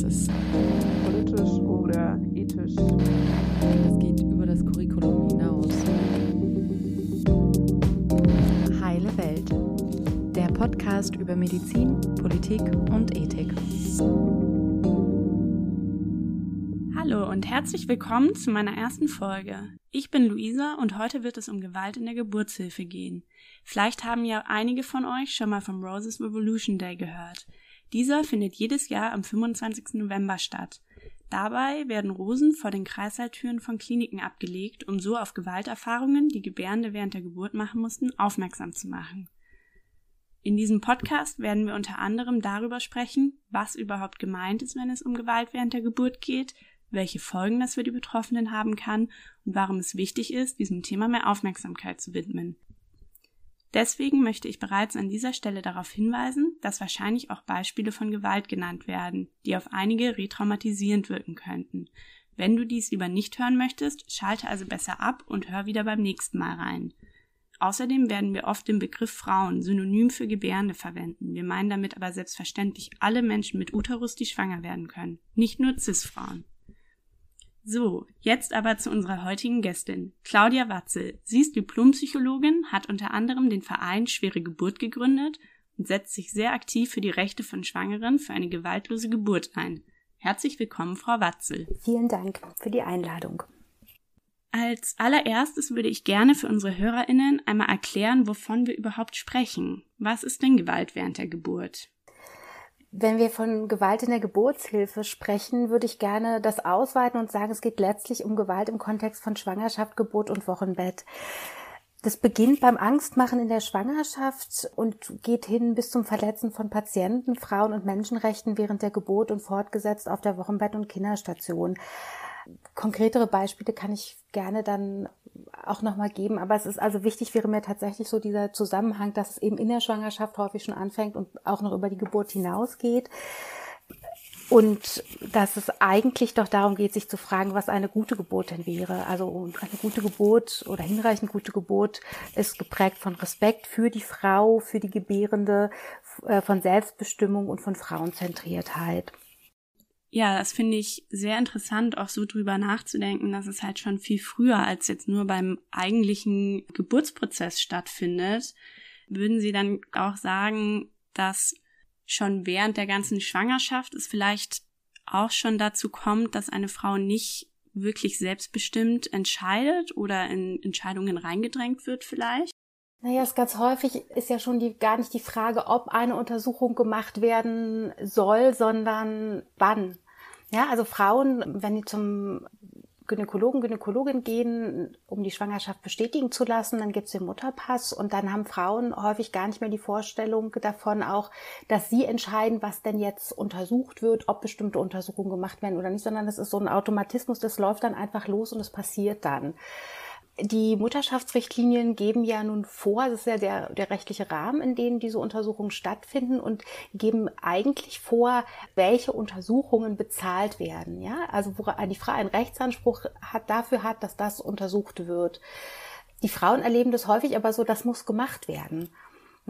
Das ist politisch oder ethisch. Das geht über das Curriculum hinaus. Heile Welt. Der Podcast über Medizin, Politik und Ethik. Hallo und herzlich willkommen zu meiner ersten Folge. Ich bin Luisa und heute wird es um Gewalt in der Geburtshilfe gehen. Vielleicht haben ja einige von euch schon mal vom Roses Revolution Day gehört. Dieser findet jedes Jahr am 25. November statt. Dabei werden Rosen vor den Kreissaaltüren von Kliniken abgelegt, um so auf Gewalterfahrungen, die Gebärende während der Geburt machen mussten, aufmerksam zu machen. In diesem Podcast werden wir unter anderem darüber sprechen, was überhaupt gemeint ist, wenn es um Gewalt während der Geburt geht, welche Folgen das für die Betroffenen haben kann und warum es wichtig ist, diesem Thema mehr Aufmerksamkeit zu widmen. Deswegen möchte ich bereits an dieser Stelle darauf hinweisen, dass wahrscheinlich auch Beispiele von Gewalt genannt werden, die auf einige retraumatisierend wirken könnten. Wenn du dies lieber nicht hören möchtest, schalte also besser ab und hör wieder beim nächsten Mal rein. Außerdem werden wir oft den Begriff Frauen synonym für Gebärende verwenden. Wir meinen damit aber selbstverständlich alle Menschen mit Uterus, die schwanger werden können, nicht nur Cis-Frauen. So, jetzt aber zu unserer heutigen Gästin, Claudia Watzel. Sie ist Diplompsychologin, hat unter anderem den Verein Schwere Geburt gegründet und setzt sich sehr aktiv für die Rechte von Schwangeren für eine gewaltlose Geburt ein. Herzlich willkommen, Frau Watzel. Vielen Dank für die Einladung. Als allererstes würde ich gerne für unsere Hörerinnen einmal erklären, wovon wir überhaupt sprechen. Was ist denn Gewalt während der Geburt? Wenn wir von Gewalt in der Geburtshilfe sprechen, würde ich gerne das ausweiten und sagen, es geht letztlich um Gewalt im Kontext von Schwangerschaft, Geburt und Wochenbett. Das beginnt beim Angstmachen in der Schwangerschaft und geht hin bis zum Verletzen von Patienten, Frauen und Menschenrechten während der Geburt und fortgesetzt auf der Wochenbett- und Kinderstation. Konkretere Beispiele kann ich gerne dann auch nochmal geben, aber es ist also wichtig, wäre mir tatsächlich so dieser Zusammenhang, dass es eben in der Schwangerschaft häufig schon anfängt und auch noch über die Geburt hinausgeht. Und dass es eigentlich doch darum geht, sich zu fragen, was eine gute Geburt denn wäre. Also eine gute Geburt oder hinreichend gute Geburt ist geprägt von Respekt für die Frau, für die Gebärende, äh, von Selbstbestimmung und von Frauenzentriertheit. Ja, das finde ich sehr interessant, auch so drüber nachzudenken, dass es halt schon viel früher als jetzt nur beim eigentlichen Geburtsprozess stattfindet. Würden Sie dann auch sagen, dass schon während der ganzen Schwangerschaft es vielleicht auch schon dazu kommt, dass eine Frau nicht wirklich selbstbestimmt entscheidet oder in Entscheidungen reingedrängt wird vielleicht? Naja, es ganz häufig ist ja schon die, gar nicht die Frage, ob eine Untersuchung gemacht werden soll, sondern wann. Ja, also Frauen, wenn die zum Gynäkologen, Gynäkologin gehen, um die Schwangerschaft bestätigen zu lassen, dann gibt's den Mutterpass und dann haben Frauen häufig gar nicht mehr die Vorstellung davon auch, dass sie entscheiden, was denn jetzt untersucht wird, ob bestimmte Untersuchungen gemacht werden oder nicht, sondern es ist so ein Automatismus, das läuft dann einfach los und es passiert dann. Die Mutterschaftsrichtlinien geben ja nun vor, das ist ja der, der rechtliche Rahmen, in dem diese Untersuchungen stattfinden und geben eigentlich vor, welche Untersuchungen bezahlt werden. Ja, also wo die Frau einen Rechtsanspruch hat, dafür hat, dass das untersucht wird. Die Frauen erleben das häufig aber so, das muss gemacht werden.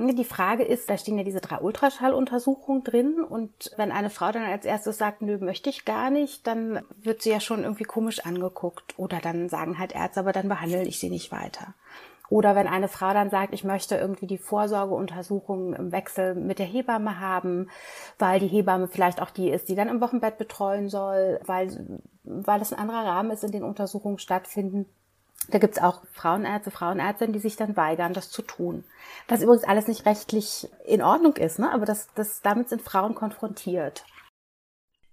Die Frage ist, da stehen ja diese drei Ultraschalluntersuchungen drin und wenn eine Frau dann als erstes sagt, nö, möchte ich gar nicht, dann wird sie ja schon irgendwie komisch angeguckt oder dann sagen halt Ärzte, aber dann behandle ich sie nicht weiter. Oder wenn eine Frau dann sagt, ich möchte irgendwie die Vorsorgeuntersuchung im Wechsel mit der Hebamme haben, weil die Hebamme vielleicht auch die ist, die dann im Wochenbett betreuen soll, weil, weil es ein anderer Rahmen ist, in den Untersuchungen stattfinden, da gibt's auch Frauenärzte, Frauenärztinnen, die sich dann weigern, das zu tun. Was übrigens alles nicht rechtlich in Ordnung ist, ne? aber das, das, damit sind Frauen konfrontiert.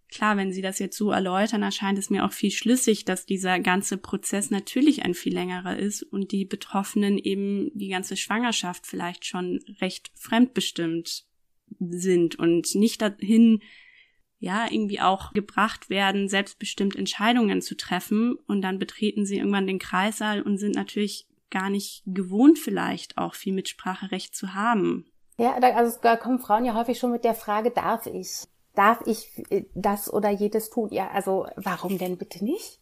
Klar, wenn Sie das jetzt so erläutern, erscheint es mir auch viel schlüssig, dass dieser ganze Prozess natürlich ein viel längerer ist und die Betroffenen eben die ganze Schwangerschaft vielleicht schon recht fremdbestimmt sind und nicht dahin ja, irgendwie auch gebracht werden, selbstbestimmt Entscheidungen zu treffen und dann betreten sie irgendwann den Kreissaal und sind natürlich gar nicht gewohnt vielleicht auch viel Mitspracherecht zu haben. Ja, also da kommen Frauen ja häufig schon mit der Frage, darf ich? Darf ich äh, das oder jedes tun? Ja, also warum denn bitte nicht?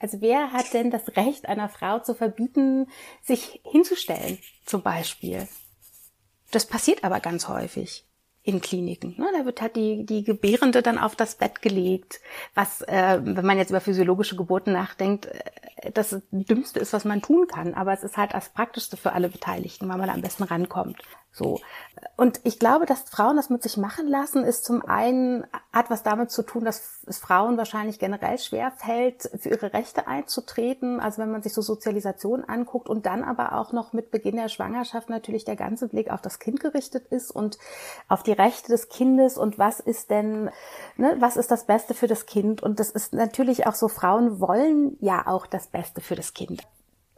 Also wer hat denn das Recht einer Frau zu verbieten, sich hinzustellen, zum Beispiel? Das passiert aber ganz häufig. In Kliniken. Ne? Da wird halt die, die Gebärende dann auf das Bett gelegt, was, äh, wenn man jetzt über physiologische Geburten nachdenkt, äh, das Dümmste ist, was man tun kann. Aber es ist halt das Praktischste für alle Beteiligten, weil man am besten rankommt. So. Und ich glaube, dass Frauen das mit sich machen lassen, ist zum einen, hat was damit zu tun, dass es Frauen wahrscheinlich generell schwer fällt, für ihre Rechte einzutreten. Also wenn man sich so Sozialisation anguckt und dann aber auch noch mit Beginn der Schwangerschaft natürlich der ganze Blick auf das Kind gerichtet ist und auf die Rechte des Kindes und was ist denn, ne, was ist das Beste für das Kind? Und das ist natürlich auch so, Frauen wollen ja auch das Beste für das Kind.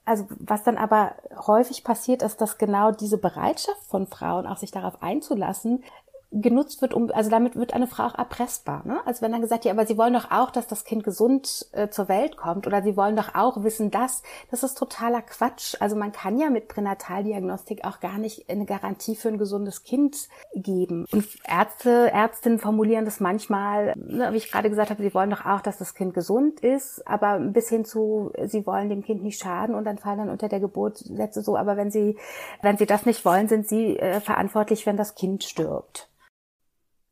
Also was dann aber häufig passiert, ist, dass genau diese Bereitschaft von Frauen, auch sich darauf einzulassen, genutzt wird, um, also damit wird eine Frau auch erpressbar. Ne? Also wenn dann gesagt, ja, aber sie wollen doch auch, dass das Kind gesund äh, zur Welt kommt oder sie wollen doch auch wissen, dass, das ist totaler Quatsch. Also man kann ja mit Pränataldiagnostik auch gar nicht eine Garantie für ein gesundes Kind geben. Und Ärzte, Ärztinnen formulieren das manchmal, ne, wie ich gerade gesagt habe, sie wollen doch auch, dass das Kind gesund ist, aber bis hin zu, sie wollen dem Kind nicht schaden und dann fallen dann unter der Geburt Sätze so, aber wenn sie, wenn sie das nicht wollen, sind sie äh, verantwortlich, wenn das Kind stirbt.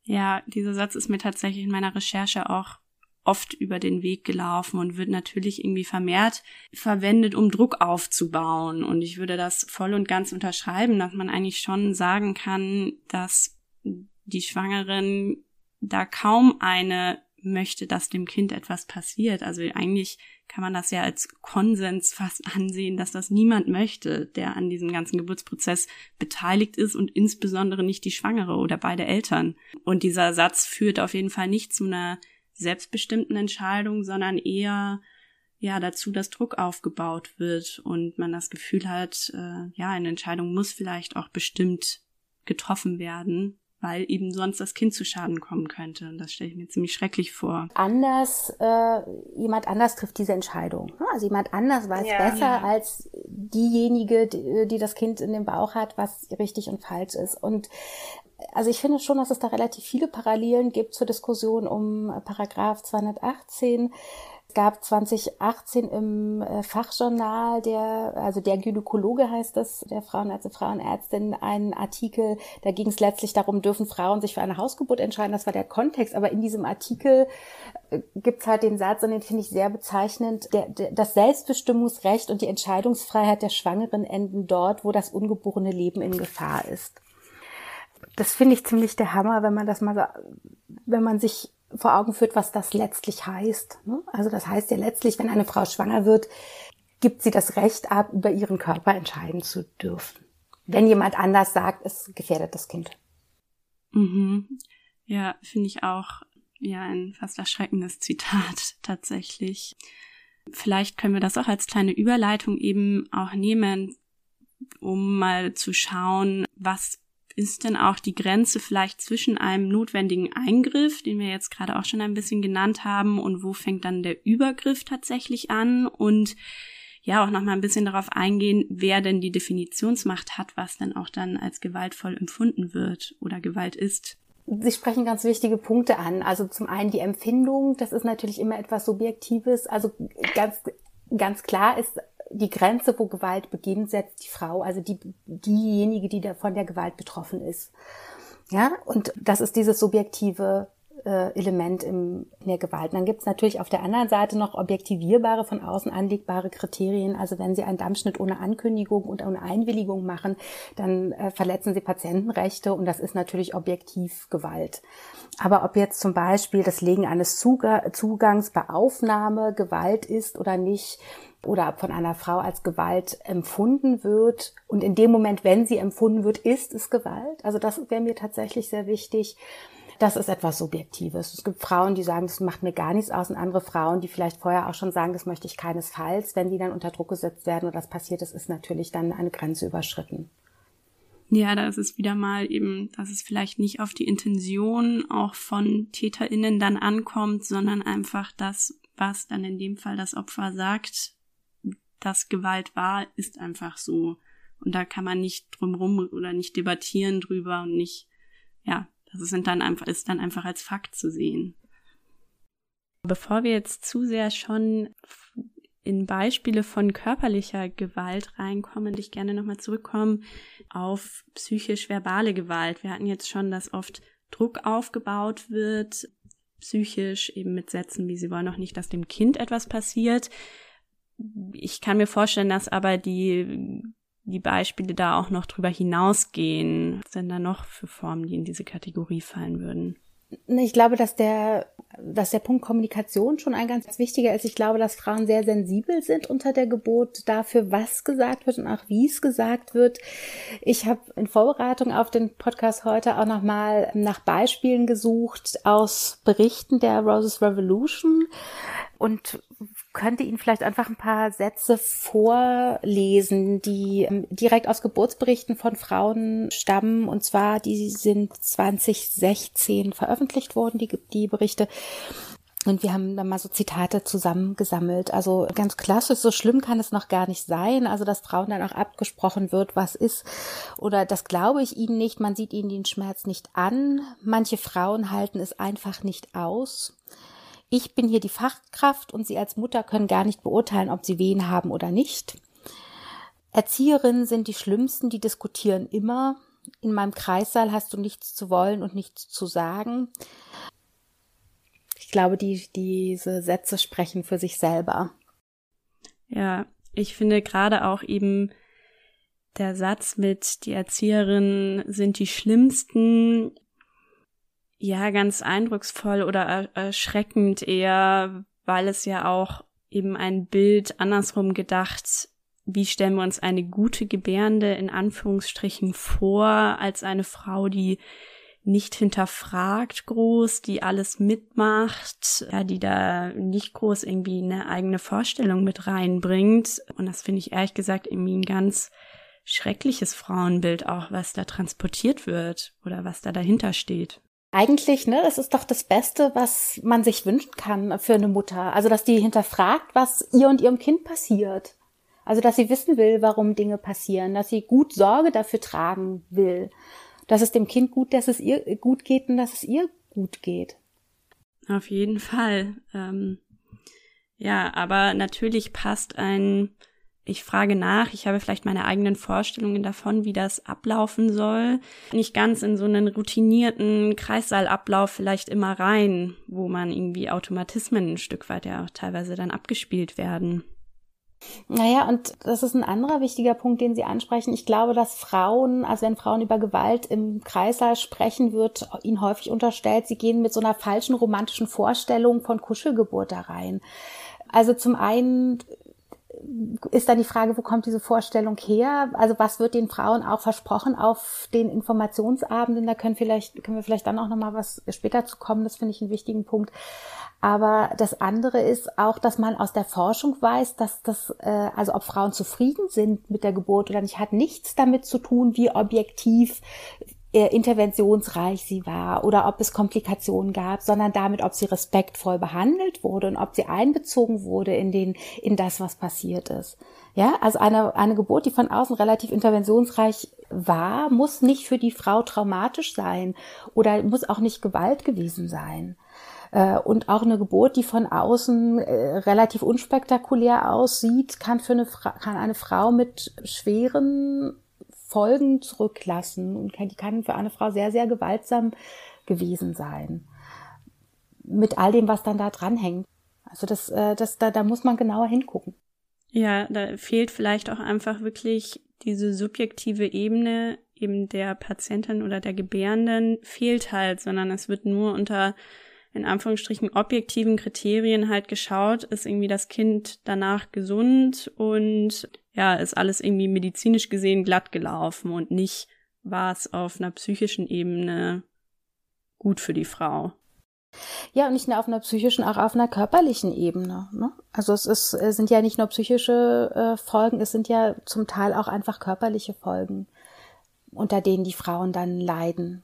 Ja, dieser Satz ist mir tatsächlich in meiner Recherche auch oft über den Weg gelaufen und wird natürlich irgendwie vermehrt verwendet, um Druck aufzubauen. Und ich würde das voll und ganz unterschreiben, dass man eigentlich schon sagen kann, dass die Schwangeren da kaum eine möchte, dass dem Kind etwas passiert. Also eigentlich kann man das ja als Konsens fast ansehen, dass das niemand möchte, der an diesem ganzen Geburtsprozess beteiligt ist und insbesondere nicht die Schwangere oder beide Eltern. Und dieser Satz führt auf jeden Fall nicht zu einer selbstbestimmten Entscheidung, sondern eher ja dazu, dass Druck aufgebaut wird und man das Gefühl hat, äh, ja, eine Entscheidung muss vielleicht auch bestimmt getroffen werden weil eben sonst das Kind zu Schaden kommen könnte. Und das stelle ich mir ziemlich schrecklich vor. Anders, äh, jemand anders trifft diese Entscheidung. Ne? Also jemand anders weiß ja, besser ja. als diejenige, die, die das Kind in dem Bauch hat, was richtig und falsch ist. Und also ich finde schon, dass es da relativ viele Parallelen gibt zur Diskussion um Paragraph 218 gab 2018 im äh, Fachjournal der, also der Gynäkologe heißt das, der Frauenärzte, Frauenärztin, einen Artikel, da ging es letztlich darum, dürfen Frauen sich für eine Hausgeburt entscheiden, das war der Kontext, aber in diesem Artikel äh, gibt's halt den Satz, und den finde ich sehr bezeichnend, der, der, das Selbstbestimmungsrecht und die Entscheidungsfreiheit der Schwangeren enden dort, wo das ungeborene Leben in Gefahr ist. Das finde ich ziemlich der Hammer, wenn man das mal so, wenn man sich vor Augen führt, was das letztlich heißt. Ne? Also das heißt ja letztlich, wenn eine Frau schwanger wird, gibt sie das Recht ab, über ihren Körper entscheiden zu dürfen. Wenn jemand anders sagt, es gefährdet das Kind. Mhm. Ja, finde ich auch ja ein fast erschreckendes Zitat tatsächlich. Vielleicht können wir das auch als kleine Überleitung eben auch nehmen, um mal zu schauen, was ist denn auch die Grenze vielleicht zwischen einem notwendigen Eingriff, den wir jetzt gerade auch schon ein bisschen genannt haben, und wo fängt dann der Übergriff tatsächlich an und ja auch noch mal ein bisschen darauf eingehen, wer denn die Definitionsmacht hat, was dann auch dann als gewaltvoll empfunden wird oder Gewalt ist. Sie sprechen ganz wichtige Punkte an. Also zum einen die Empfindung, das ist natürlich immer etwas Subjektives. Also ganz, ganz klar ist die Grenze, wo Gewalt beginnt, setzt die Frau, also die, diejenige, die da von der Gewalt betroffen ist. Ja, und das ist dieses subjektive äh, Element im, in der Gewalt. Und dann gibt es natürlich auf der anderen Seite noch objektivierbare, von außen anlegbare Kriterien. Also wenn Sie einen Dammschnitt ohne Ankündigung und ohne Einwilligung machen, dann äh, verletzen Sie Patientenrechte und das ist natürlich objektiv Gewalt. Aber ob jetzt zum Beispiel das Legen eines Zugangs bei Aufnahme Gewalt ist oder nicht, oder von einer Frau als Gewalt empfunden wird. Und in dem Moment, wenn sie empfunden wird, ist es Gewalt. Also das wäre mir tatsächlich sehr wichtig. Das ist etwas Subjektives. Es gibt Frauen, die sagen, das macht mir gar nichts aus, und andere Frauen, die vielleicht vorher auch schon sagen, das möchte ich keinesfalls. Wenn die dann unter Druck gesetzt werden oder das passiert ist, ist natürlich dann eine Grenze überschritten. Ja, da ist es wieder mal eben, dass es vielleicht nicht auf die Intention auch von TäterInnen dann ankommt, sondern einfach das, was dann in dem Fall das Opfer sagt, dass Gewalt war, ist einfach so. Und da kann man nicht drumrum oder nicht debattieren drüber und nicht, ja, das sind dann einfach, ist dann einfach als Fakt zu sehen. Bevor wir jetzt zu sehr schon in Beispiele von körperlicher Gewalt reinkommen, würde ich gerne nochmal zurückkommen auf psychisch-verbale Gewalt. Wir hatten jetzt schon, dass oft Druck aufgebaut wird, psychisch eben mit Sätzen, wie sie wollen noch nicht, dass dem Kind etwas passiert. Ich kann mir vorstellen, dass aber die, die Beispiele da auch noch drüber hinausgehen. Was sind da noch für Formen, die in diese Kategorie fallen würden? Ich glaube, dass der, dass der Punkt Kommunikation schon ein ganz wichtiger ist. Ich glaube, dass Frauen sehr sensibel sind unter der Geburt dafür, was gesagt wird und auch wie es gesagt wird. Ich habe in Vorbereitung auf den Podcast heute auch nochmal nach Beispielen gesucht aus Berichten der Roses Revolution und könnte Ihnen vielleicht einfach ein paar Sätze vorlesen, die ähm, direkt aus Geburtsberichten von Frauen stammen. Und zwar, die sind 2016 veröffentlicht worden, die, die Berichte. Und wir haben dann mal so Zitate zusammengesammelt. Also ganz klassisch, so schlimm kann es noch gar nicht sein. Also, dass Frauen dann auch abgesprochen wird, was ist. Oder das glaube ich ihnen nicht. Man sieht ihnen den Schmerz nicht an. Manche Frauen halten es einfach nicht aus. Ich bin hier die Fachkraft und Sie als Mutter können gar nicht beurteilen, ob Sie Wehen haben oder nicht. Erzieherinnen sind die Schlimmsten, die diskutieren immer. In meinem Kreissaal hast du nichts zu wollen und nichts zu sagen. Ich glaube, die, diese Sätze sprechen für sich selber. Ja, ich finde gerade auch eben der Satz mit die Erzieherinnen sind die Schlimmsten ja, ganz eindrucksvoll oder erschreckend eher, weil es ja auch eben ein Bild andersrum gedacht, wie stellen wir uns eine gute Gebärende in Anführungsstrichen vor, als eine Frau, die nicht hinterfragt groß, die alles mitmacht, ja, die da nicht groß irgendwie eine eigene Vorstellung mit reinbringt. Und das finde ich ehrlich gesagt irgendwie ein ganz schreckliches Frauenbild auch, was da transportiert wird oder was da dahinter steht eigentlich, ne, das ist doch das Beste, was man sich wünschen kann für eine Mutter. Also, dass die hinterfragt, was ihr und ihrem Kind passiert. Also, dass sie wissen will, warum Dinge passieren, dass sie gut Sorge dafür tragen will, dass es dem Kind gut, dass es ihr gut geht und dass es ihr gut geht. Auf jeden Fall. Ähm, ja, aber natürlich passt ein ich frage nach, ich habe vielleicht meine eigenen Vorstellungen davon, wie das ablaufen soll. Nicht ganz in so einen routinierten Kreissaalablauf vielleicht immer rein, wo man irgendwie Automatismen ein Stück weit ja auch teilweise dann abgespielt werden. Naja, und das ist ein anderer wichtiger Punkt, den Sie ansprechen. Ich glaube, dass Frauen, also wenn Frauen über Gewalt im Kreissaal sprechen, wird ihnen häufig unterstellt, sie gehen mit so einer falschen romantischen Vorstellung von Kuschelgeburt da rein. Also zum einen ist dann die Frage, wo kommt diese Vorstellung her? Also was wird den Frauen auch versprochen auf den Informationsabenden? Da können vielleicht können wir vielleicht dann auch noch mal was später zu kommen. Das finde ich einen wichtigen Punkt. Aber das andere ist auch, dass man aus der Forschung weiß, dass das, äh, also ob Frauen zufrieden sind mit der Geburt oder nicht, hat nichts damit zu tun, wie objektiv interventionsreich sie war oder ob es Komplikationen gab, sondern damit, ob sie respektvoll behandelt wurde und ob sie einbezogen wurde in den, in das, was passiert ist. Ja, also eine, eine Geburt, die von außen relativ interventionsreich war, muss nicht für die Frau traumatisch sein oder muss auch nicht Gewalt gewesen sein. Äh, und auch eine Geburt, die von außen äh, relativ unspektakulär aussieht, kann für eine, kann eine Frau mit schweren Folgen zurücklassen und die kann für eine Frau sehr, sehr gewaltsam gewesen sein. Mit all dem, was dann da dranhängt. Also das, äh, das, da, da muss man genauer hingucken. Ja, da fehlt vielleicht auch einfach wirklich diese subjektive Ebene eben der Patientin oder der Gebärenden fehlt halt, sondern es wird nur unter in Anführungsstrichen objektiven Kriterien halt geschaut, ist irgendwie das Kind danach gesund und ja, ist alles irgendwie medizinisch gesehen glatt gelaufen und nicht war es auf einer psychischen Ebene gut für die Frau. Ja, und nicht nur auf einer psychischen, auch auf einer körperlichen Ebene. Ne? Also es ist, es sind ja nicht nur psychische äh, Folgen, es sind ja zum Teil auch einfach körperliche Folgen, unter denen die Frauen dann leiden.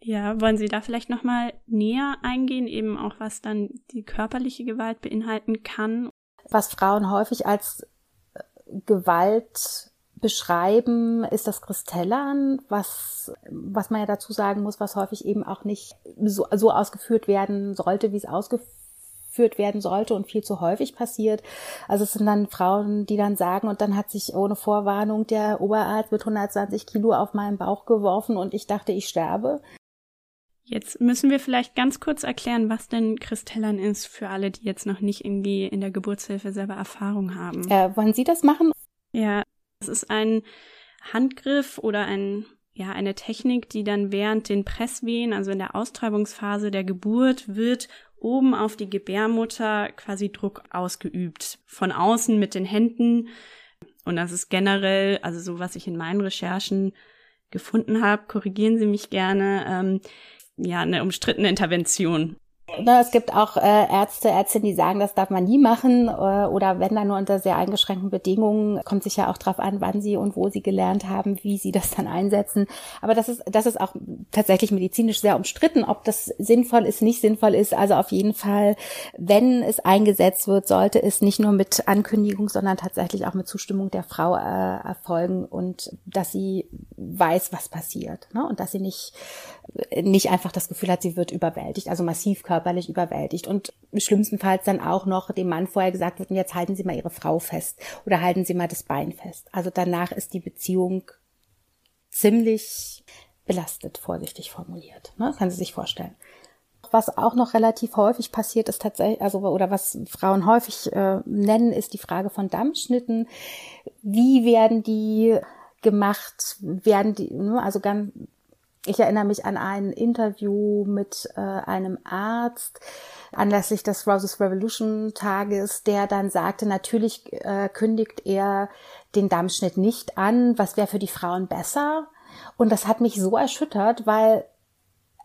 Ja, wollen Sie da vielleicht noch mal näher eingehen, eben auch was dann die körperliche Gewalt beinhalten kann? Was Frauen häufig als äh, Gewalt beschreiben, ist das Kristellern, was, was man ja dazu sagen muss, was häufig eben auch nicht so, so ausgeführt werden sollte, wie es ausgeführt werden sollte und viel zu häufig passiert. Also es sind dann Frauen, die dann sagen, und dann hat sich ohne Vorwarnung der Oberarzt mit 120 Kilo auf meinen Bauch geworfen und ich dachte, ich sterbe. Jetzt müssen wir vielleicht ganz kurz erklären, was denn Kristellern ist für alle, die jetzt noch nicht irgendwie in der Geburtshilfe selber Erfahrung haben. Äh, wollen Sie das machen? Ja, es ist ein Handgriff oder ein ja, eine Technik, die dann während den Presswehen, also in der Austreibungsphase der Geburt, wird oben auf die Gebärmutter quasi Druck ausgeübt. Von außen mit den Händen. Und das ist generell, also so was ich in meinen Recherchen gefunden habe, korrigieren Sie mich gerne, ähm, ja, eine umstrittene Intervention. Na, es gibt auch äh, Ärzte, Ärztinnen, die sagen, das darf man nie machen äh, oder wenn dann nur unter sehr eingeschränkten Bedingungen. Kommt sicher auch drauf an, wann sie und wo sie gelernt haben, wie sie das dann einsetzen. Aber das ist, das ist auch tatsächlich medizinisch sehr umstritten, ob das sinnvoll ist, nicht sinnvoll ist. Also auf jeden Fall, wenn es eingesetzt wird, sollte es nicht nur mit Ankündigung, sondern tatsächlich auch mit Zustimmung der Frau äh, erfolgen und dass sie weiß, was passiert ne? und dass sie nicht nicht einfach das Gefühl hat, sie wird überwältigt, also massiv körperlich überwältigt. Und schlimmstenfalls dann auch noch dem Mann vorher gesagt wird, jetzt halten Sie mal Ihre Frau fest oder halten Sie mal das Bein fest. Also danach ist die Beziehung ziemlich belastet, vorsichtig formuliert. Ne? Kann Sie sich vorstellen. Was auch noch relativ häufig passiert, ist tatsächlich, also oder was Frauen häufig äh, nennen, ist die Frage von Dammschnitten. Wie werden die gemacht? Werden die, ne? also ganz ich erinnere mich an ein Interview mit äh, einem Arzt anlässlich des Roses Revolution Tages, der dann sagte, natürlich äh, kündigt er den Dammschnitt nicht an, was wäre für die Frauen besser. Und das hat mich so erschüttert, weil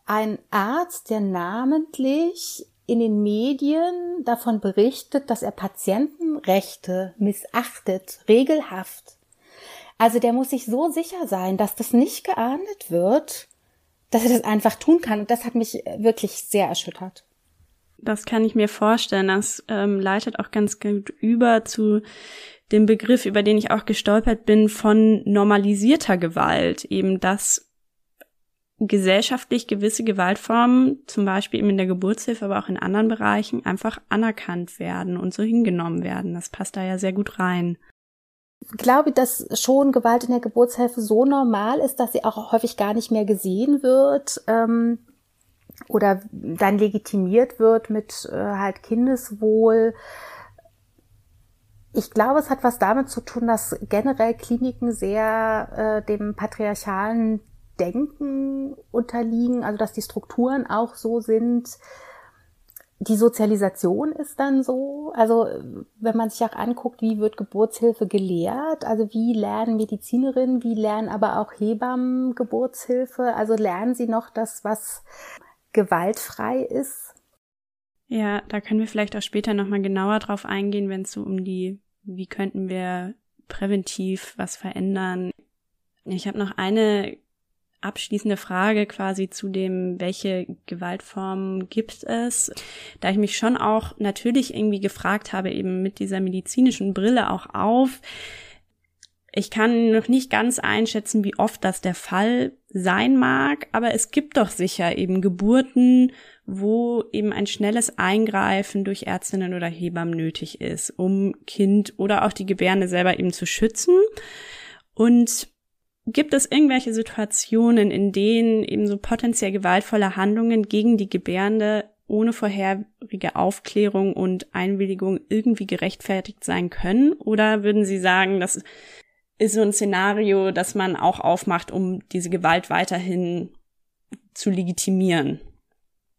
ein Arzt, der namentlich in den Medien davon berichtet, dass er Patientenrechte missachtet, regelhaft, also der muss sich so sicher sein, dass das nicht geahndet wird, dass er das einfach tun kann. Und das hat mich wirklich sehr erschüttert. Das kann ich mir vorstellen. Das ähm, leitet auch ganz gut über zu dem Begriff, über den ich auch gestolpert bin, von normalisierter Gewalt. Eben, dass gesellschaftlich gewisse Gewaltformen, zum Beispiel eben in der Geburtshilfe, aber auch in anderen Bereichen, einfach anerkannt werden und so hingenommen werden. Das passt da ja sehr gut rein glaube, dass schon Gewalt in der Geburtshilfe so normal ist, dass sie auch häufig gar nicht mehr gesehen wird ähm, oder dann legitimiert wird mit äh, halt Kindeswohl. Ich glaube, es hat was damit zu tun, dass generell Kliniken sehr äh, dem patriarchalen Denken unterliegen, also dass die Strukturen auch so sind, die Sozialisation ist dann so, also wenn man sich auch anguckt, wie wird Geburtshilfe gelehrt, also wie lernen Medizinerinnen, wie lernen aber auch Hebammen Geburtshilfe, also lernen sie noch das, was gewaltfrei ist? Ja, da können wir vielleicht auch später nochmal genauer drauf eingehen, wenn es so um die, wie könnten wir präventiv was verändern. Ich habe noch eine abschließende Frage quasi zu dem, welche Gewaltformen gibt es, da ich mich schon auch natürlich irgendwie gefragt habe, eben mit dieser medizinischen Brille auch auf. Ich kann noch nicht ganz einschätzen, wie oft das der Fall sein mag, aber es gibt doch sicher eben Geburten, wo eben ein schnelles Eingreifen durch Ärztinnen oder Hebammen nötig ist, um Kind oder auch die Gebärde selber eben zu schützen. Und Gibt es irgendwelche Situationen, in denen eben so potenziell gewaltvolle Handlungen gegen die Gebärende ohne vorherige Aufklärung und Einwilligung irgendwie gerechtfertigt sein können? Oder würden Sie sagen, das ist so ein Szenario, das man auch aufmacht, um diese Gewalt weiterhin zu legitimieren?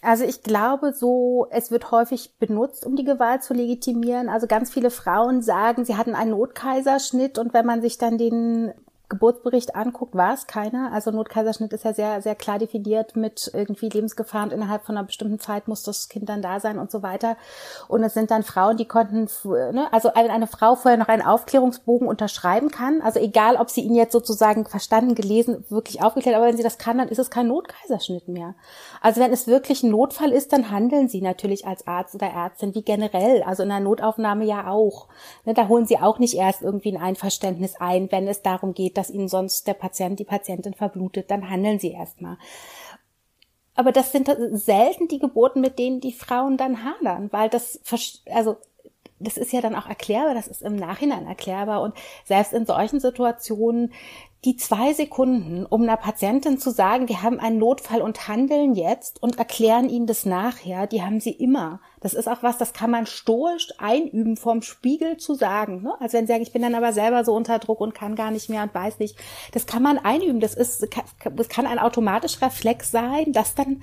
Also ich glaube so, es wird häufig benutzt, um die Gewalt zu legitimieren. Also ganz viele Frauen sagen, sie hatten einen Notkaiserschnitt und wenn man sich dann den Geburtsbericht anguckt, war es keiner. Also Notkaiserschnitt ist ja sehr, sehr klar definiert mit irgendwie Lebensgefahr und innerhalb von einer bestimmten Zeit muss das Kind dann da sein und so weiter. Und es sind dann Frauen, die konnten, ne, also wenn eine Frau vorher noch einen Aufklärungsbogen unterschreiben kann, also egal, ob sie ihn jetzt sozusagen verstanden, gelesen, wirklich aufgeklärt, aber wenn sie das kann, dann ist es kein Notkaiserschnitt mehr. Also wenn es wirklich ein Notfall ist, dann handeln sie natürlich als Arzt oder Ärztin, wie generell, also in der Notaufnahme ja auch. Ne, da holen sie auch nicht erst irgendwie ein Einverständnis ein, wenn es darum geht, dass ihnen sonst der Patient, die Patientin verblutet, dann handeln sie erstmal. aber das sind selten die Geburten, mit denen die Frauen dann hadern, weil das, also das ist ja dann auch erklärbar, das ist im Nachhinein erklärbar. Und selbst in solchen Situationen, die zwei Sekunden, um einer Patientin zu sagen, wir haben einen Notfall und handeln jetzt und erklären ihnen das nachher, die haben sie immer. Das ist auch was, das kann man stoisch einüben, vorm Spiegel zu sagen. Ne? Also wenn sie sagen, ich bin dann aber selber so unter Druck und kann gar nicht mehr und weiß nicht. Das kann man einüben. Das ist, das kann ein automatischer Reflex sein, das dann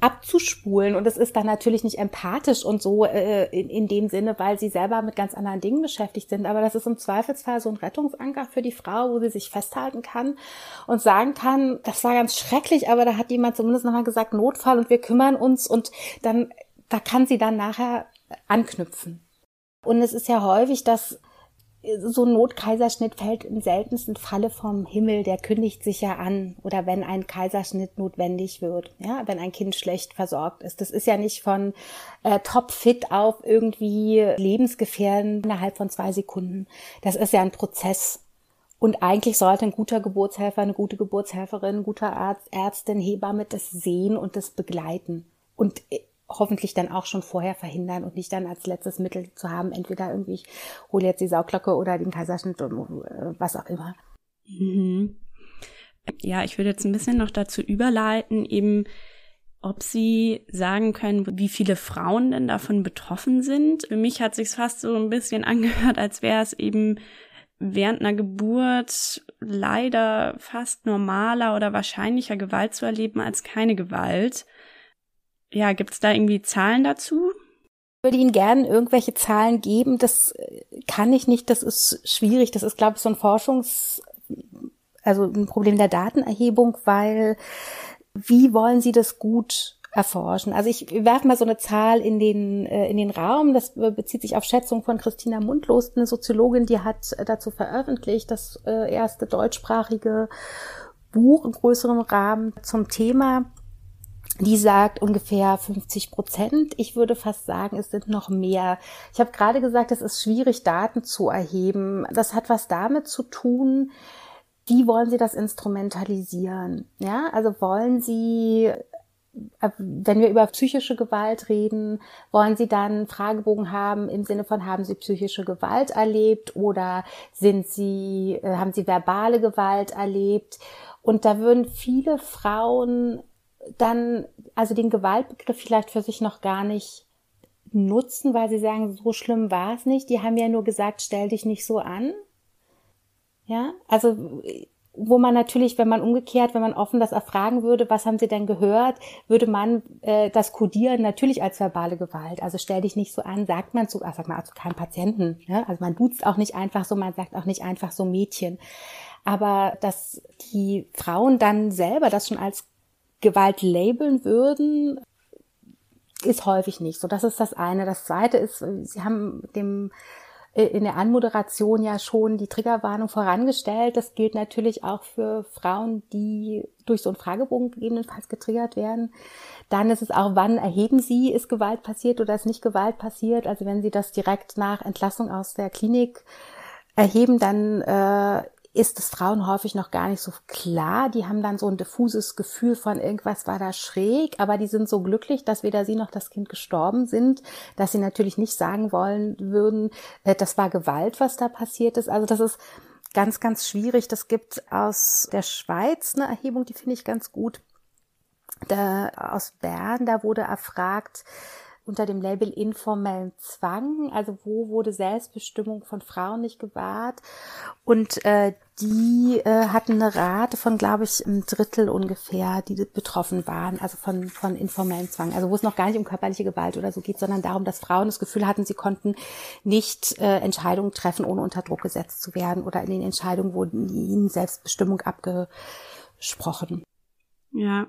abzuspulen. Und es ist dann natürlich nicht empathisch und so äh, in, in dem Sinne, weil sie selber mit ganz anderen Dingen beschäftigt sind. Aber das ist im Zweifelsfall so ein Rettungsanker für die Frau, wo sie sich festhalten kann und sagen kann, das war ganz schrecklich, aber da hat jemand zumindest nochmal gesagt, Notfall und wir kümmern uns und dann, da kann sie dann nachher anknüpfen. Und es ist ja häufig, dass so ein Notkaiserschnitt fällt im seltensten Falle vom Himmel, der kündigt sich ja an oder wenn ein Kaiserschnitt notwendig wird, ja, wenn ein Kind schlecht versorgt ist. Das ist ja nicht von äh, topfit auf irgendwie lebensgefährden innerhalb von zwei Sekunden. Das ist ja ein Prozess. Und eigentlich sollte ein guter Geburtshelfer, eine gute Geburtshelferin, ein guter Arzt, Ärztin, Hebamme das sehen und das begleiten. Und äh, hoffentlich dann auch schon vorher verhindern und nicht dann als letztes Mittel zu haben, entweder irgendwie, ich hole jetzt die Sauglocke oder den Kaiserschnitt und äh, was auch immer. Mhm. Ja, ich würde jetzt ein bisschen noch dazu überleiten, eben ob Sie sagen können, wie viele Frauen denn davon betroffen sind. Für mich hat sich fast so ein bisschen angehört, als wäre es eben während einer Geburt leider fast normaler oder wahrscheinlicher Gewalt zu erleben als keine Gewalt. Ja, gibt es da irgendwie Zahlen dazu? Ich würde Ihnen gerne irgendwelche Zahlen geben. Das kann ich nicht. Das ist schwierig. Das ist, glaube ich, so ein Forschungs-, also ein Problem der Datenerhebung, weil wie wollen Sie das gut erforschen. Also ich werfe mal so eine Zahl in den, äh, in den Raum. Das bezieht sich auf Schätzung von Christina Mundlost, eine Soziologin, die hat dazu veröffentlicht, das äh, erste deutschsprachige Buch im größeren Rahmen zum Thema die sagt ungefähr 50 Prozent. Ich würde fast sagen, es sind noch mehr. Ich habe gerade gesagt, es ist schwierig, Daten zu erheben. Das hat was damit zu tun, wie wollen Sie das instrumentalisieren? Ja, also wollen Sie wenn wir über psychische Gewalt reden, wollen Sie dann Fragebogen haben im Sinne von haben Sie psychische Gewalt erlebt oder sind Sie äh, haben Sie verbale Gewalt erlebt? Und da würden viele Frauen dann also den Gewaltbegriff vielleicht für sich noch gar nicht nutzen, weil sie sagen, so schlimm war es nicht. Die haben ja nur gesagt, stell dich nicht so an. Ja, also wo man natürlich, wenn man umgekehrt, wenn man offen das erfragen würde, was haben Sie denn gehört, würde man äh, das kodieren natürlich als verbale Gewalt. Also stell dich nicht so an, sagt man zu, ach, sag mal, zu keinem Patienten. Ja? Also man duzt auch nicht einfach so, man sagt auch nicht einfach so Mädchen. Aber dass die Frauen dann selber das schon als Gewalt labeln würden, ist häufig nicht so. Das ist das eine. Das zweite ist, Sie haben dem äh, in der Anmoderation ja schon die Triggerwarnung vorangestellt. Das gilt natürlich auch für Frauen, die durch so einen Fragebogen gegebenenfalls getriggert werden. Dann ist es auch, wann erheben Sie, ist Gewalt passiert oder ist nicht Gewalt passiert. Also wenn Sie das direkt nach Entlassung aus der Klinik erheben, dann äh, ist es Frauen häufig noch gar nicht so klar. Die haben dann so ein diffuses Gefühl von irgendwas war da schräg, aber die sind so glücklich, dass weder sie noch das Kind gestorben sind, dass sie natürlich nicht sagen wollen würden, äh, das war Gewalt, was da passiert ist. Also das ist ganz, ganz schwierig. Das gibt aus der Schweiz eine Erhebung, die finde ich ganz gut. Da, aus Bern, da wurde erfragt, unter dem Label informellen Zwang, also wo wurde Selbstbestimmung von Frauen nicht gewahrt. Und äh, die äh, hatten eine Rate von, glaube ich, ein Drittel ungefähr, die betroffen waren, also von, von informellen Zwang. Also wo es noch gar nicht um körperliche Gewalt oder so geht, sondern darum, dass Frauen das Gefühl hatten, sie konnten nicht äh, Entscheidungen treffen, ohne unter Druck gesetzt zu werden oder in den Entscheidungen wurden ihnen Selbstbestimmung abgesprochen. Ja,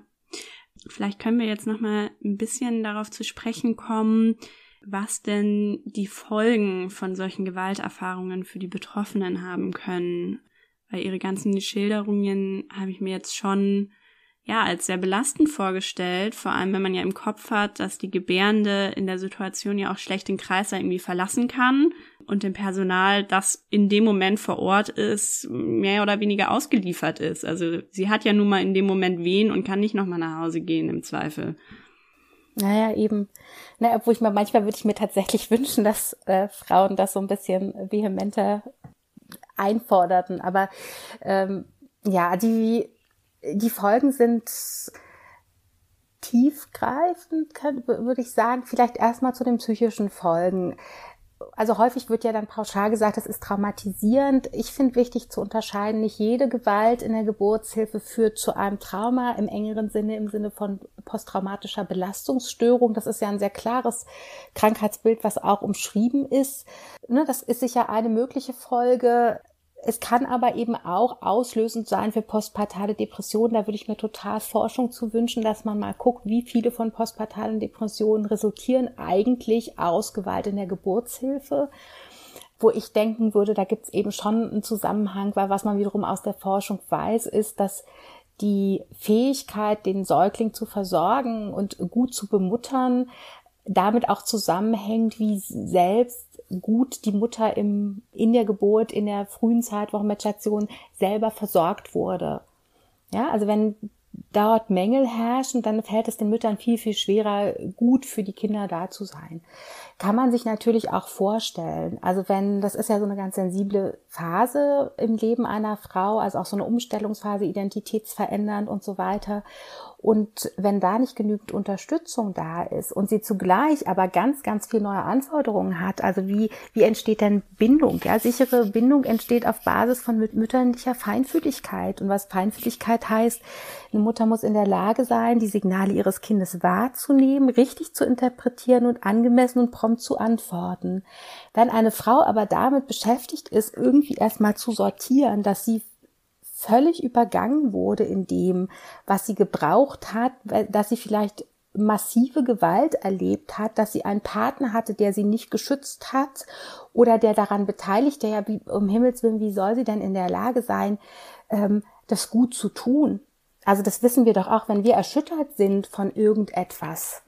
Vielleicht können wir jetzt noch mal ein bisschen darauf zu sprechen kommen, was denn die Folgen von solchen Gewalterfahrungen für die Betroffenen haben können. Weil ihre ganzen Schilderungen habe ich mir jetzt schon ja, als sehr belastend vorgestellt, vor allem wenn man ja im Kopf hat, dass die Gebärende in der Situation ja auch schlecht den Kreis irgendwie verlassen kann und dem Personal, das in dem Moment vor Ort ist, mehr oder weniger ausgeliefert ist. Also sie hat ja nun mal in dem Moment wehen und kann nicht nochmal nach Hause gehen im Zweifel. Naja, eben. Na, obwohl ich mir manchmal würde ich mir tatsächlich wünschen, dass äh, Frauen das so ein bisschen vehementer einforderten. Aber ähm, ja, die die Folgen sind tiefgreifend, würde ich sagen. Vielleicht erstmal zu den psychischen Folgen. Also häufig wird ja dann pauschal gesagt, das ist traumatisierend. Ich finde wichtig zu unterscheiden, nicht jede Gewalt in der Geburtshilfe führt zu einem Trauma im engeren Sinne, im Sinne von posttraumatischer Belastungsstörung. Das ist ja ein sehr klares Krankheitsbild, was auch umschrieben ist. Ne, das ist sicher eine mögliche Folge. Es kann aber eben auch auslösend sein für postpartale Depressionen. Da würde ich mir total Forschung zu wünschen, dass man mal guckt, wie viele von postpartalen Depressionen resultieren eigentlich aus Gewalt in der Geburtshilfe. Wo ich denken würde, da gibt es eben schon einen Zusammenhang, weil was man wiederum aus der Forschung weiß, ist, dass die Fähigkeit, den Säugling zu versorgen und gut zu bemuttern, damit auch zusammenhängt, wie selbst gut die Mutter im, in der Geburt, in der frühen Zeitwoche mit Station selber versorgt wurde. Ja, also wenn dort Mängel herrschen, dann fällt es den Müttern viel, viel schwerer, gut für die Kinder da zu sein. Kann man sich natürlich auch vorstellen. Also wenn, das ist ja so eine ganz sensible Phase im Leben einer Frau, also auch so eine Umstellungsphase, identitätsverändernd und so weiter. Und wenn da nicht genügend Unterstützung da ist und sie zugleich aber ganz, ganz viel neue Anforderungen hat, also wie, wie entsteht denn Bindung? Ja, sichere Bindung entsteht auf Basis von mütterlicher Feinfühligkeit. Und was Feinfühligkeit heißt, eine Mutter muss in der Lage sein, die Signale ihres Kindes wahrzunehmen, richtig zu interpretieren und angemessen und prompt zu antworten. Wenn eine Frau aber damit beschäftigt ist, irgendwie erstmal zu sortieren, dass sie völlig übergangen wurde in dem, was sie gebraucht hat, dass sie vielleicht massive Gewalt erlebt hat, dass sie einen Partner hatte, der sie nicht geschützt hat oder der daran beteiligt, der ja wie, um Himmels Willen, wie soll sie denn in der Lage sein, ähm, das gut zu tun? Also das wissen wir doch auch, wenn wir erschüttert sind von irgendetwas.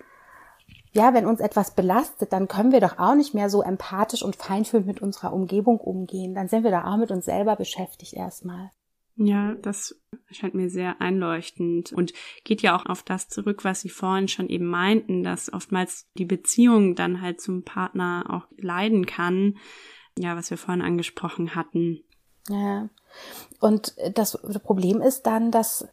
Ja, wenn uns etwas belastet, dann können wir doch auch nicht mehr so empathisch und feinfühlend mit unserer Umgebung umgehen. Dann sind wir da auch mit uns selber beschäftigt erstmal. Ja, das scheint mir sehr einleuchtend und geht ja auch auf das zurück, was Sie vorhin schon eben meinten, dass oftmals die Beziehung dann halt zum Partner auch leiden kann. Ja, was wir vorhin angesprochen hatten. Ja. Und das Problem ist dann, dass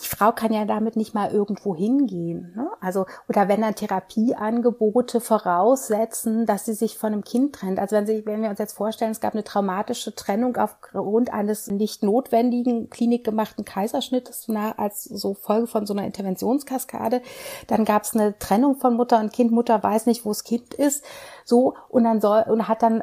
die Frau kann ja damit nicht mal irgendwo hingehen. Ne? Also, oder wenn dann Therapieangebote voraussetzen, dass sie sich von einem Kind trennt. Also wenn, sie, wenn wir uns jetzt vorstellen, es gab eine traumatische Trennung aufgrund eines nicht notwendigen klinikgemachten Kaiserschnittes als so Folge von so einer Interventionskaskade, dann gab es eine Trennung von Mutter und Kind. Mutter weiß nicht, wo das Kind ist. So, und dann soll, und hat dann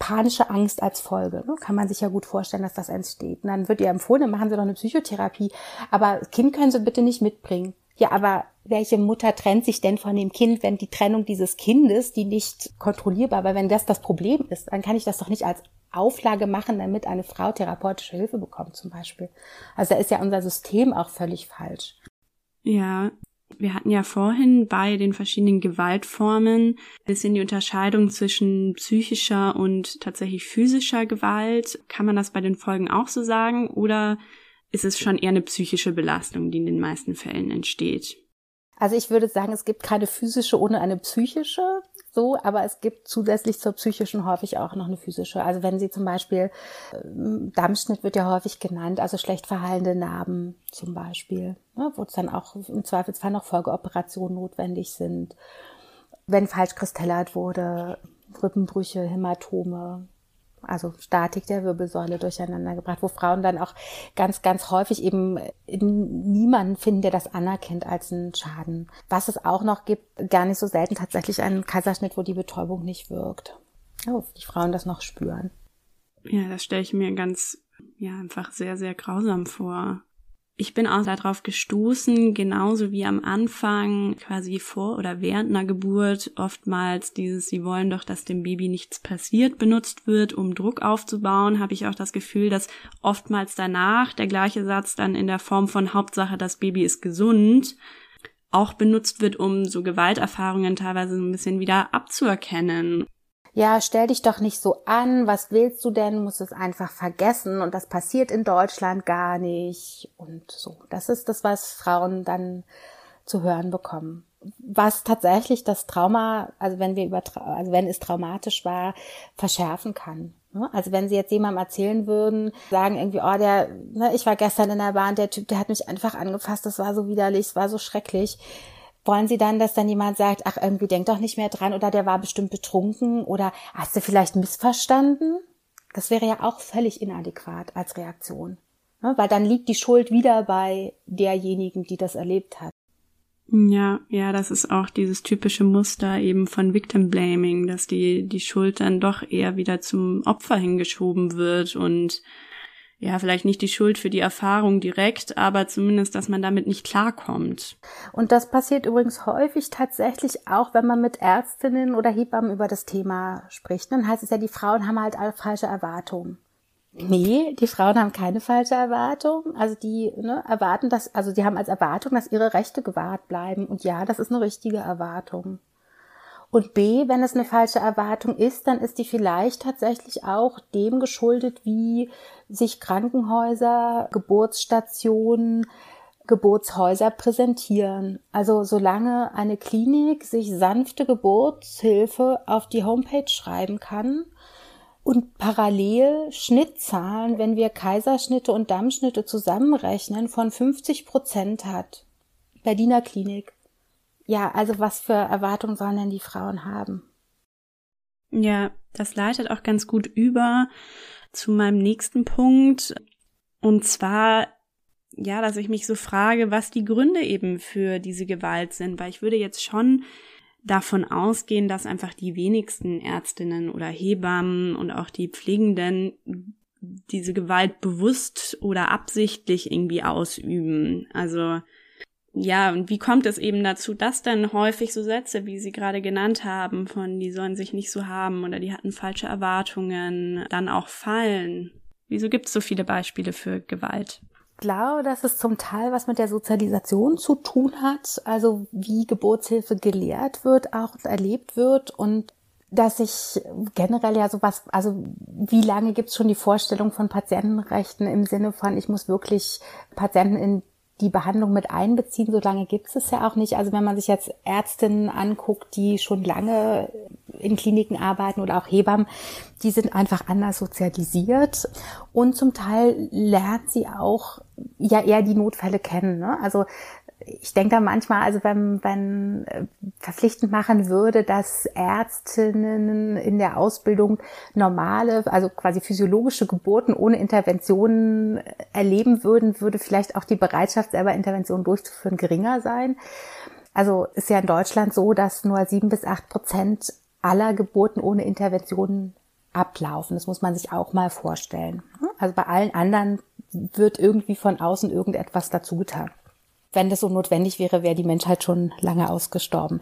panische Angst als Folge. Ne? Kann man sich ja gut vorstellen, dass das entsteht. Und dann wird ihr empfohlen, dann machen sie doch eine Psychotherapie. Aber Kind können sie bitte nicht mitbringen. Ja, aber welche Mutter trennt sich denn von dem Kind, wenn die Trennung dieses Kindes, die nicht kontrollierbar, weil wenn das das Problem ist, dann kann ich das doch nicht als Auflage machen, damit eine Frau therapeutische Hilfe bekommt zum Beispiel. Also da ist ja unser System auch völlig falsch. Ja, wir hatten ja vorhin bei den verschiedenen Gewaltformen bisschen die Unterscheidung zwischen psychischer und tatsächlich physischer Gewalt. Kann man das bei den Folgen auch so sagen oder ist es schon eher eine psychische Belastung, die in den meisten Fällen entsteht? Also ich würde sagen, es gibt keine physische ohne eine psychische, so, aber es gibt zusätzlich zur psychischen häufig auch noch eine physische. Also wenn Sie zum Beispiel, ähm, Dammschnitt wird ja häufig genannt, also schlecht verheilende Narben zum Beispiel, ne, wo es dann auch im Zweifelsfall noch Folgeoperationen notwendig sind. Wenn falsch kristellert wurde, Rippenbrüche, Hämatome, also Statik der Wirbelsäule durcheinander gebracht, wo Frauen dann auch ganz, ganz häufig eben niemanden finden, der das anerkennt als einen Schaden. Was es auch noch gibt, gar nicht so selten tatsächlich einen Kaiserschnitt, wo die Betäubung nicht wirkt. Oh, die Frauen das noch spüren. Ja, das stelle ich mir ganz, ja, einfach sehr, sehr grausam vor. Ich bin auch darauf gestoßen, genauso wie am Anfang, quasi vor oder während einer Geburt, oftmals dieses, sie wollen doch, dass dem Baby nichts passiert, benutzt wird, um Druck aufzubauen, habe ich auch das Gefühl, dass oftmals danach der gleiche Satz dann in der Form von Hauptsache, das Baby ist gesund, auch benutzt wird, um so Gewalterfahrungen teilweise so ein bisschen wieder abzuerkennen ja, stell dich doch nicht so an, was willst du denn, musst es einfach vergessen und das passiert in Deutschland gar nicht und so. Das ist das, was Frauen dann zu hören bekommen. Was tatsächlich das Trauma, also wenn wir über, also wenn es traumatisch war, verschärfen kann. Ne? Also wenn sie jetzt jemandem erzählen würden, sagen irgendwie, oh, der, ne, ich war gestern in der Bahn, der Typ, der hat mich einfach angefasst, das war so widerlich, es war so schrecklich wollen Sie dann, dass dann jemand sagt, ach, irgendwie denk doch nicht mehr dran oder der war bestimmt betrunken oder hast du vielleicht missverstanden? Das wäre ja auch völlig inadäquat als Reaktion. Ne? Weil dann liegt die Schuld wieder bei derjenigen, die das erlebt hat. Ja, ja, das ist auch dieses typische Muster eben von Victim Blaming, dass die, die Schuld dann doch eher wieder zum Opfer hingeschoben wird und ja, vielleicht nicht die Schuld für die Erfahrung direkt, aber zumindest, dass man damit nicht klarkommt. Und das passiert übrigens häufig tatsächlich auch, wenn man mit Ärztinnen oder Hebammen über das Thema spricht. Dann heißt es ja, die Frauen haben halt alle falsche Erwartungen. Nee, die Frauen haben keine falsche Erwartung. Also die ne, erwarten dass, also die haben als Erwartung, dass ihre Rechte gewahrt bleiben. Und ja, das ist eine richtige Erwartung. Und B, wenn es eine falsche Erwartung ist, dann ist die vielleicht tatsächlich auch dem geschuldet, wie sich Krankenhäuser, Geburtsstationen, Geburtshäuser präsentieren. Also solange eine Klinik sich sanfte Geburtshilfe auf die Homepage schreiben kann und parallel Schnittzahlen, wenn wir Kaiserschnitte und Dammschnitte zusammenrechnen, von 50 Prozent hat. Berliner Klinik ja, also was für Erwartungen sollen denn die Frauen haben? Ja, das leitet auch ganz gut über zu meinem nächsten Punkt. Und zwar, ja, dass ich mich so frage, was die Gründe eben für diese Gewalt sind, weil ich würde jetzt schon davon ausgehen, dass einfach die wenigsten Ärztinnen oder Hebammen und auch die Pflegenden diese Gewalt bewusst oder absichtlich irgendwie ausüben. Also ja, und wie kommt es eben dazu, dass dann häufig so Sätze, wie Sie gerade genannt haben, von die sollen sich nicht so haben oder die hatten falsche Erwartungen, dann auch fallen? Wieso gibt es so viele Beispiele für Gewalt? Ich glaube, dass es zum Teil was mit der Sozialisation zu tun hat, also wie Geburtshilfe gelehrt wird, auch erlebt wird und dass ich generell ja sowas, also wie lange gibt es schon die Vorstellung von Patientenrechten im Sinne von, ich muss wirklich Patienten in die Behandlung mit einbeziehen. So lange gibt es ja auch nicht. Also wenn man sich jetzt Ärztinnen anguckt, die schon lange in Kliniken arbeiten oder auch Hebammen, die sind einfach anders sozialisiert und zum Teil lernt sie auch ja eher die Notfälle kennen. Ne? Also ich denke da manchmal, also wenn, wenn äh, verpflichtend machen würde, dass Ärztinnen in der Ausbildung normale, also quasi physiologische Geburten ohne Interventionen erleben würden, würde vielleicht auch die Bereitschaft, selber Interventionen durchzuführen, geringer sein. Also ist ja in Deutschland so, dass nur sieben bis acht Prozent aller Geburten ohne Interventionen ablaufen. Das muss man sich auch mal vorstellen. Also bei allen anderen wird irgendwie von außen irgendetwas dazu getan wenn das so notwendig wäre, wäre die Menschheit schon lange ausgestorben.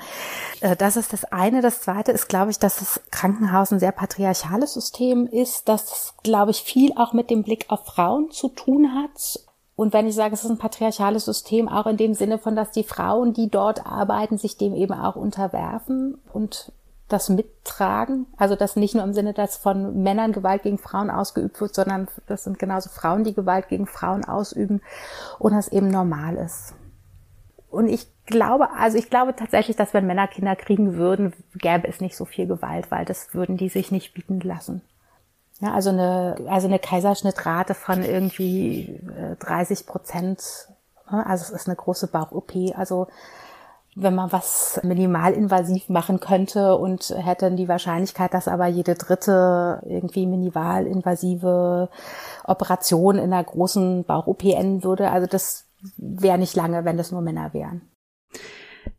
Äh, das ist das eine. Das zweite ist, glaube ich, dass das Krankenhaus ein sehr patriarchales System ist, das, glaube ich, viel auch mit dem Blick auf Frauen zu tun hat. Und wenn ich sage, es ist ein patriarchales System, auch in dem Sinne von, dass die Frauen, die dort arbeiten, sich dem eben auch unterwerfen und das mittragen. Also das nicht nur im Sinne, dass von Männern Gewalt gegen Frauen ausgeübt wird, sondern das sind genauso Frauen, die Gewalt gegen Frauen ausüben und das eben normal ist. Und ich glaube, also ich glaube tatsächlich, dass wenn Männer Kinder kriegen würden, gäbe es nicht so viel Gewalt, weil das würden die sich nicht bieten lassen. Ja, also eine, also eine Kaiserschnittrate von irgendwie 30 äh, Prozent. Ne? Also es ist eine große Bauch-OP. Also wenn man was minimalinvasiv machen könnte und hätte die Wahrscheinlichkeit, dass aber jede dritte irgendwie minimalinvasive Operation in einer großen Bauch-OP enden würde. Also das wäre nicht lange, wenn das nur Männer wären.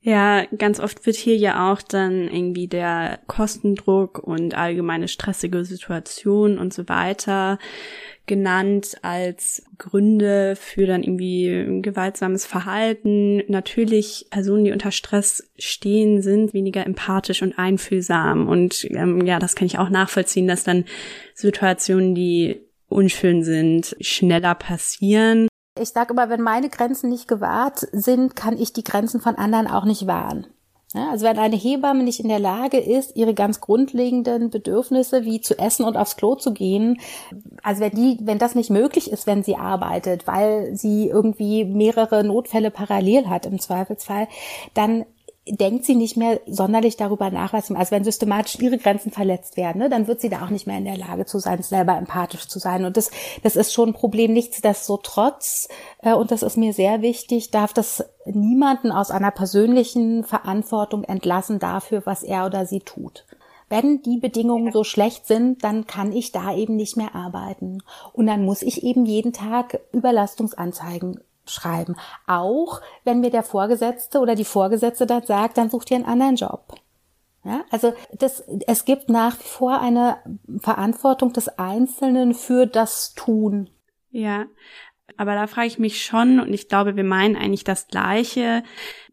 Ja, ganz oft wird hier ja auch dann irgendwie der Kostendruck und allgemeine stressige Situation und so weiter genannt als Gründe für dann irgendwie gewaltsames Verhalten. Natürlich Personen, die unter Stress stehen, sind weniger empathisch und einfühlsam. Und ähm, ja, das kann ich auch nachvollziehen, dass dann Situationen, die unschön sind, schneller passieren. Ich sage immer, wenn meine Grenzen nicht gewahrt sind, kann ich die Grenzen von anderen auch nicht wahren. Ja, also wenn eine Hebamme nicht in der Lage ist, ihre ganz grundlegenden Bedürfnisse wie zu essen und aufs Klo zu gehen, also wenn die, wenn das nicht möglich ist, wenn sie arbeitet, weil sie irgendwie mehrere Notfälle parallel hat im Zweifelsfall, dann denkt sie nicht mehr sonderlich darüber nach, was sie, also wenn systematisch ihre Grenzen verletzt werden, ne, dann wird sie da auch nicht mehr in der Lage zu sein, selber empathisch zu sein. Und das, das ist schon ein Problem. Nichtsdestotrotz, äh, und das ist mir sehr wichtig, darf das niemanden aus einer persönlichen Verantwortung entlassen dafür, was er oder sie tut. Wenn die Bedingungen so schlecht sind, dann kann ich da eben nicht mehr arbeiten. Und dann muss ich eben jeden Tag Überlastungsanzeigen schreiben. Auch wenn mir der Vorgesetzte oder die Vorgesetzte dann sagt, dann such dir einen anderen Job. Ja, also das, es gibt nach wie vor eine Verantwortung des Einzelnen für das Tun. Ja, aber da frage ich mich schon, und ich glaube, wir meinen eigentlich das Gleiche,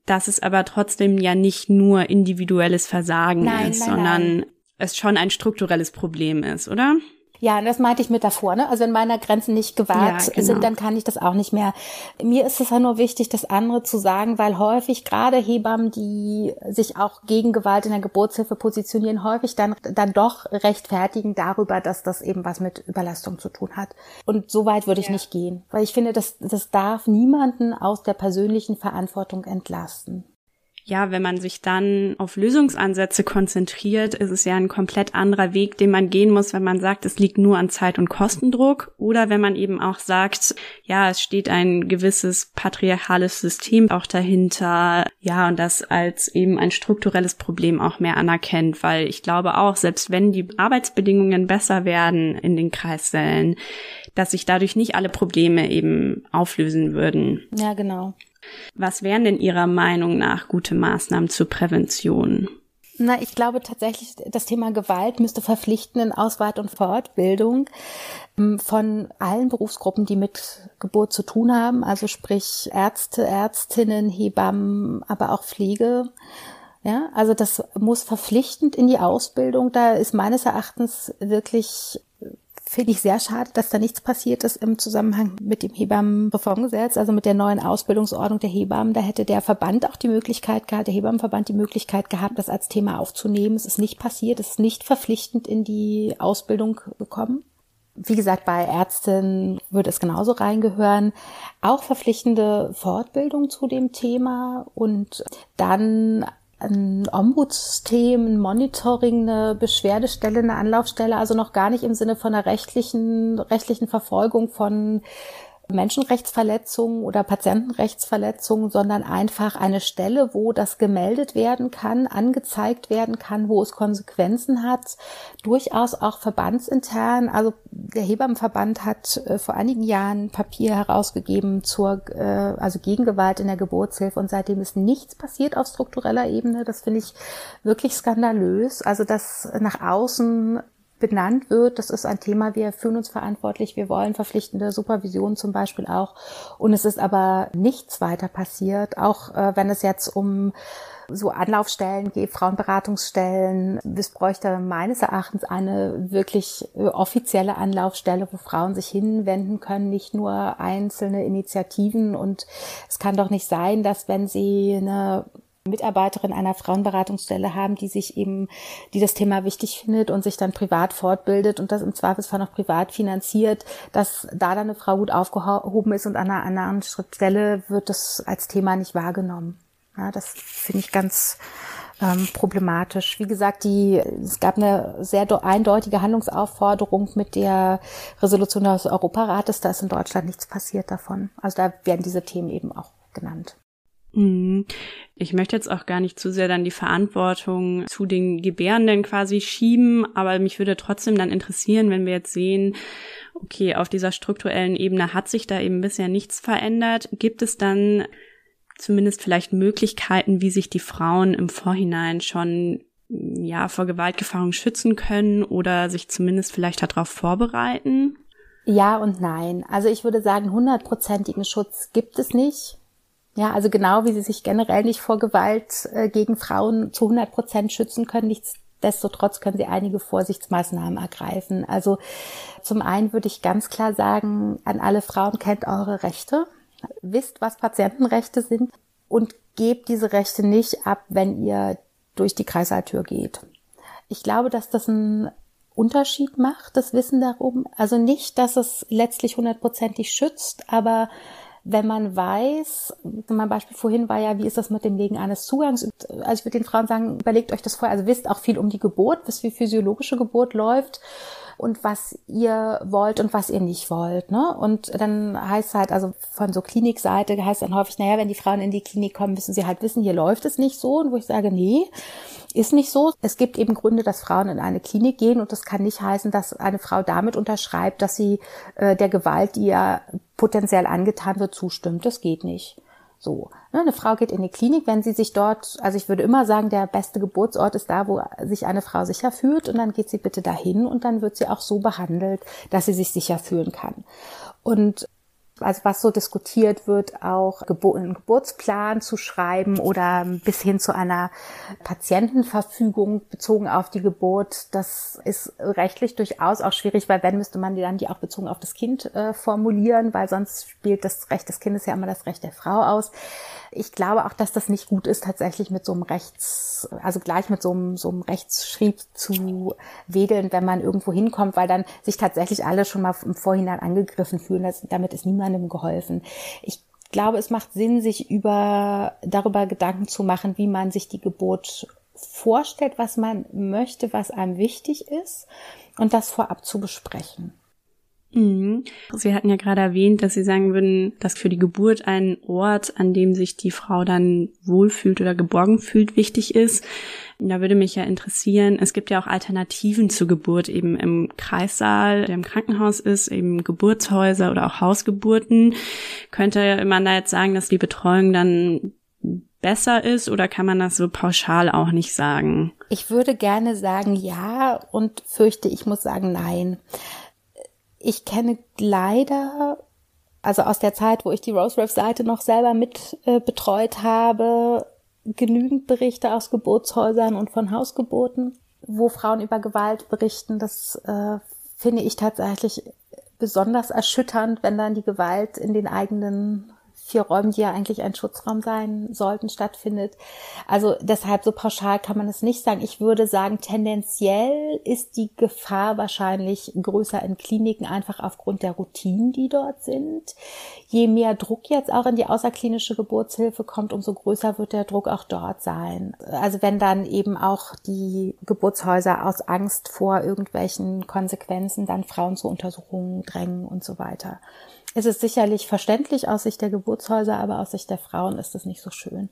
dass es aber trotzdem ja nicht nur individuelles Versagen nein, ist, nein, sondern nein. es schon ein strukturelles Problem ist, oder? Ja, das meinte ich mit davor. Ne? Also wenn meine Grenzen nicht gewahrt ja, genau. sind, dann kann ich das auch nicht mehr. Mir ist es ja nur wichtig, das andere zu sagen, weil häufig gerade Hebammen, die sich auch gegen Gewalt in der Geburtshilfe positionieren, häufig dann, dann doch rechtfertigen darüber, dass das eben was mit Überlastung zu tun hat. Und so weit würde ich ja. nicht gehen, weil ich finde, das, das darf niemanden aus der persönlichen Verantwortung entlasten ja, wenn man sich dann auf Lösungsansätze konzentriert, ist es ja ein komplett anderer Weg, den man gehen muss, wenn man sagt, es liegt nur an Zeit- und Kostendruck oder wenn man eben auch sagt, ja, es steht ein gewisses patriarchales System auch dahinter, ja, und das als eben ein strukturelles Problem auch mehr anerkennt, weil ich glaube auch, selbst wenn die Arbeitsbedingungen besser werden in den Kreissälen, dass sich dadurch nicht alle Probleme eben auflösen würden. Ja, genau. Was wären denn Ihrer Meinung nach gute Maßnahmen zur Prävention? Na, ich glaube tatsächlich, das Thema Gewalt müsste verpflichten in Ausweit- und Fortbildung ähm, von allen Berufsgruppen, die mit Geburt zu tun haben, also sprich Ärzte, Ärztinnen, Hebammen, aber auch Pflege. Ja, also das muss verpflichtend in die Ausbildung. Da ist meines Erachtens wirklich finde ich sehr schade, dass da nichts passiert ist im Zusammenhang mit dem Hebammenreformgesetz, also mit der neuen Ausbildungsordnung der Hebammen. Da hätte der Verband auch die Möglichkeit gehabt, der Hebammenverband die Möglichkeit gehabt, das als Thema aufzunehmen. Es ist nicht passiert, es ist nicht verpflichtend in die Ausbildung gekommen. Wie gesagt, bei Ärzten würde es genauso reingehören. Auch verpflichtende Fortbildung zu dem Thema und dann ein Ombudssystem, ein Monitoring, eine Beschwerdestelle, eine Anlaufstelle, also noch gar nicht im Sinne von einer rechtlichen, rechtlichen Verfolgung von Menschenrechtsverletzungen oder Patientenrechtsverletzungen, sondern einfach eine Stelle, wo das gemeldet werden kann, angezeigt werden kann, wo es Konsequenzen hat, durchaus auch verbandsintern. Also der Hebammenverband hat äh, vor einigen Jahren Papier herausgegeben zur äh, also Gegengewalt in der Geburtshilfe und seitdem ist nichts passiert auf struktureller Ebene. Das finde ich wirklich skandalös. Also dass nach außen benannt wird. Das ist ein Thema, wir fühlen uns verantwortlich, wir wollen verpflichtende Supervision zum Beispiel auch. Und es ist aber nichts weiter passiert, auch äh, wenn es jetzt um so Anlaufstellen geht, Frauenberatungsstellen. Es bräuchte meines Erachtens eine wirklich offizielle Anlaufstelle, wo Frauen sich hinwenden können, nicht nur einzelne Initiativen. Und es kann doch nicht sein, dass wenn sie eine Mitarbeiterin einer Frauenberatungsstelle haben, die sich eben, die das Thema wichtig findet und sich dann privat fortbildet und das im Zweifelsfall noch privat finanziert, dass da dann eine Frau gut aufgehoben ist und an einer anderen Stelle wird das als Thema nicht wahrgenommen. Ja, das finde ich ganz ähm, problematisch. Wie gesagt, die, es gab eine sehr eindeutige Handlungsaufforderung mit der Resolution des Europarates. Da ist in Deutschland nichts passiert davon. Also da werden diese Themen eben auch genannt. Mhm. Ich möchte jetzt auch gar nicht zu sehr dann die Verantwortung zu den Gebärenden quasi schieben, aber mich würde trotzdem dann interessieren, wenn wir jetzt sehen, okay, auf dieser strukturellen Ebene hat sich da eben bisher nichts verändert. Gibt es dann zumindest vielleicht Möglichkeiten, wie sich die Frauen im Vorhinein schon ja vor Gewaltgefahren schützen können oder sich zumindest vielleicht darauf vorbereiten? Ja und nein. Also ich würde sagen, hundertprozentigen Schutz gibt es nicht. Ja, also genau wie sie sich generell nicht vor Gewalt äh, gegen Frauen zu 100 Prozent schützen können, nichtsdestotrotz können sie einige Vorsichtsmaßnahmen ergreifen. Also zum einen würde ich ganz klar sagen, an alle Frauen kennt eure Rechte, wisst, was Patientenrechte sind und gebt diese Rechte nicht ab, wenn ihr durch die Kreisaaltür geht. Ich glaube, dass das einen Unterschied macht, das Wissen darum. Also nicht, dass es letztlich hundertprozentig schützt, aber wenn man weiß, mein Beispiel vorhin war ja, wie ist das mit dem Legen eines Zugangs? Also ich würde den Frauen sagen, überlegt euch das vorher, also wisst auch viel um die Geburt, wisst wie physiologische Geburt läuft und was ihr wollt und was ihr nicht wollt. Ne? Und dann heißt halt, also von so Klinikseite heißt dann häufig, naja, wenn die Frauen in die Klinik kommen, müssen sie halt wissen, hier läuft es nicht so. Und wo ich sage, nee, ist nicht so. Es gibt eben Gründe, dass Frauen in eine Klinik gehen und das kann nicht heißen, dass eine Frau damit unterschreibt, dass sie äh, der Gewalt, die ja potenziell angetan wird, zustimmt. Das geht nicht. So. Ne, eine Frau geht in die Klinik, wenn sie sich dort, also ich würde immer sagen, der beste Geburtsort ist da, wo sich eine Frau sicher fühlt und dann geht sie bitte dahin und dann wird sie auch so behandelt, dass sie sich sicher fühlen kann. Und also was so diskutiert wird, auch einen Geburtsplan zu schreiben oder bis hin zu einer Patientenverfügung bezogen auf die Geburt. Das ist rechtlich durchaus auch schwierig, weil wenn müsste man die dann die auch bezogen auf das Kind äh, formulieren, weil sonst spielt das Recht des Kindes ja immer das Recht der Frau aus ich glaube auch, dass das nicht gut ist, tatsächlich mit so einem Rechts, also gleich mit so einem, so einem Rechtsschrieb zu wedeln, wenn man irgendwo hinkommt, weil dann sich tatsächlich alle schon mal im Vorhinein angegriffen fühlen. Das, damit ist niemandem geholfen. Ich glaube, es macht Sinn, sich über, darüber Gedanken zu machen, wie man sich die Geburt vorstellt, was man möchte, was einem wichtig ist und das vorab zu besprechen. Mhm. Sie hatten ja gerade erwähnt, dass Sie sagen würden, dass für die Geburt ein Ort, an dem sich die Frau dann wohlfühlt oder geborgen fühlt, wichtig ist. Da würde mich ja interessieren, es gibt ja auch Alternativen zur Geburt eben im Kreissaal, der im Krankenhaus ist, eben Geburtshäuser oder auch Hausgeburten. Könnte man da jetzt sagen, dass die Betreuung dann besser ist oder kann man das so pauschal auch nicht sagen? Ich würde gerne sagen ja und fürchte, ich muss sagen nein. Ich kenne leider, also aus der Zeit, wo ich die Rosewrap-Seite noch selber mit äh, betreut habe, genügend Berichte aus Geburtshäusern und von Hausgeburten, wo Frauen über Gewalt berichten. Das äh, finde ich tatsächlich besonders erschütternd, wenn dann die Gewalt in den eigenen vier Räumen, die ja eigentlich ein Schutzraum sein sollten, stattfindet. Also deshalb so pauschal kann man es nicht sagen. Ich würde sagen, tendenziell ist die Gefahr wahrscheinlich größer in Kliniken, einfach aufgrund der Routinen, die dort sind. Je mehr Druck jetzt auch in die außerklinische Geburtshilfe kommt, umso größer wird der Druck auch dort sein. Also wenn dann eben auch die Geburtshäuser aus Angst vor irgendwelchen Konsequenzen dann Frauen zu Untersuchungen drängen und so weiter ist es sicherlich verständlich aus Sicht der Geburtshäuser, aber aus Sicht der Frauen ist es nicht so schön.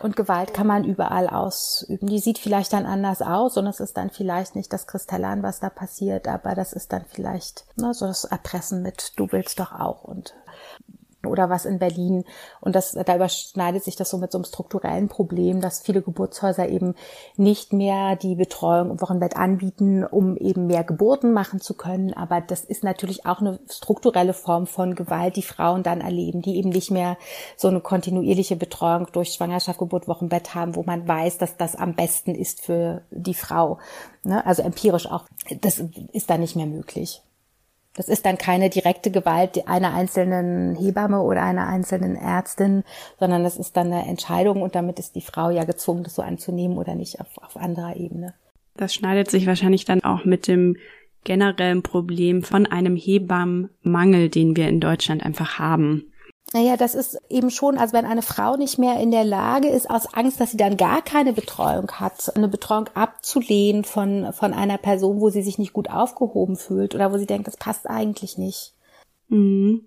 Und Gewalt kann man überall ausüben. Die sieht vielleicht dann anders aus und es ist dann vielleicht nicht das Kristallan, was da passiert, aber das ist dann vielleicht ne, so das Erpressen mit, du willst doch auch und oder was in Berlin. Und das, da überschneidet sich das so mit so einem strukturellen Problem, dass viele Geburtshäuser eben nicht mehr die Betreuung im Wochenbett anbieten, um eben mehr Geburten machen zu können. Aber das ist natürlich auch eine strukturelle Form von Gewalt, die Frauen dann erleben, die eben nicht mehr so eine kontinuierliche Betreuung durch Schwangerschaft, Geburt, Wochenbett haben, wo man weiß, dass das am besten ist für die Frau. Ne? Also empirisch auch. Das ist dann nicht mehr möglich. Das ist dann keine direkte Gewalt einer einzelnen Hebamme oder einer einzelnen Ärztin, sondern das ist dann eine Entscheidung und damit ist die Frau ja gezwungen, das so anzunehmen oder nicht auf, auf anderer Ebene. Das schneidet sich wahrscheinlich dann auch mit dem generellen Problem von einem Hebammenmangel, den wir in Deutschland einfach haben. Naja, das ist eben schon, also wenn eine Frau nicht mehr in der Lage ist, aus Angst, dass sie dann gar keine Betreuung hat, eine Betreuung abzulehnen von, von einer Person, wo sie sich nicht gut aufgehoben fühlt oder wo sie denkt, das passt eigentlich nicht. Mhm.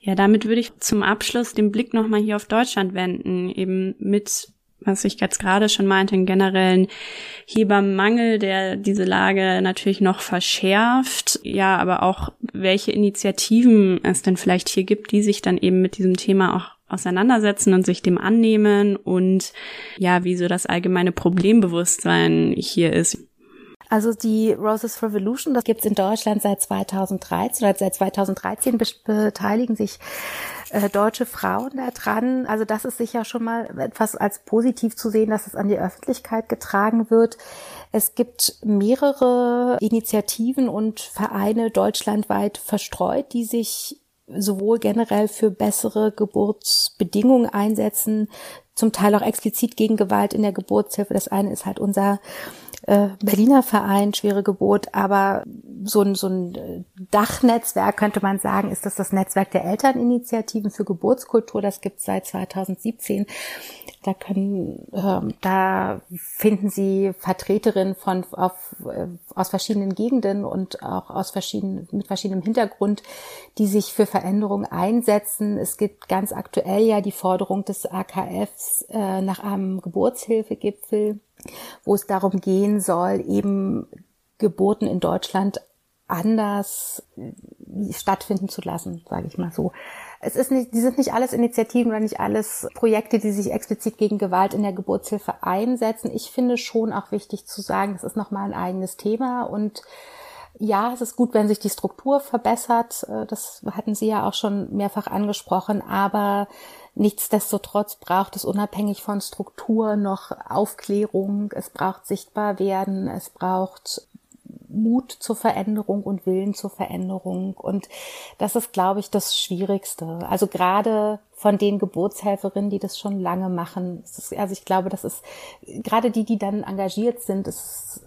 Ja, damit würde ich zum Abschluss den Blick nochmal hier auf Deutschland wenden, eben mit was ich jetzt gerade schon meinte, einen generellen Hebammenmangel, der diese Lage natürlich noch verschärft. Ja, aber auch welche Initiativen es denn vielleicht hier gibt, die sich dann eben mit diesem Thema auch auseinandersetzen und sich dem annehmen und ja, wie so das allgemeine Problembewusstsein hier ist. Also die Roses Revolution, das gibt's in Deutschland seit 2013 oder seit 2013 beteiligen sich äh, deutsche Frauen daran. Also das ist sicher schon mal etwas als positiv zu sehen, dass es an die Öffentlichkeit getragen wird. Es gibt mehrere Initiativen und Vereine deutschlandweit verstreut, die sich sowohl generell für bessere Geburtsbedingungen einsetzen, zum Teil auch explizit gegen Gewalt in der Geburtshilfe. Das eine ist halt unser äh, Berliner Verein Schwere Geburt, aber so ein, so ein äh, Dachnetzwerk könnte man sagen, ist das das Netzwerk der Elterninitiativen für Geburtskultur. Das gibt es seit 2017. Da können, äh, da finden Sie Vertreterinnen von auf, äh, aus verschiedenen Gegenden und auch aus verschiedenen mit verschiedenem Hintergrund, die sich für Veränderungen einsetzen. Es gibt ganz aktuell ja die Forderung des AKFs äh, nach einem Geburtshilfegipfel wo es darum gehen soll, eben Geburten in Deutschland anders äh, stattfinden zu lassen, sage ich mal so. Es ist nicht, die sind nicht alles Initiativen oder nicht alles Projekte, die sich explizit gegen Gewalt in der Geburtshilfe einsetzen. Ich finde schon auch wichtig zu sagen, das ist nochmal ein eigenes Thema und ja, es ist gut, wenn sich die Struktur verbessert. Äh, das hatten Sie ja auch schon mehrfach angesprochen. Aber nichtsdestotrotz braucht es unabhängig von Struktur noch Aufklärung. Es braucht sichtbar werden. Es braucht Mut zur Veränderung und Willen zur Veränderung. Und das ist, glaube ich, das Schwierigste. Also gerade von den Geburtshelferinnen, die das schon lange machen. also ich glaube, das ist gerade die, die dann engagiert sind, ist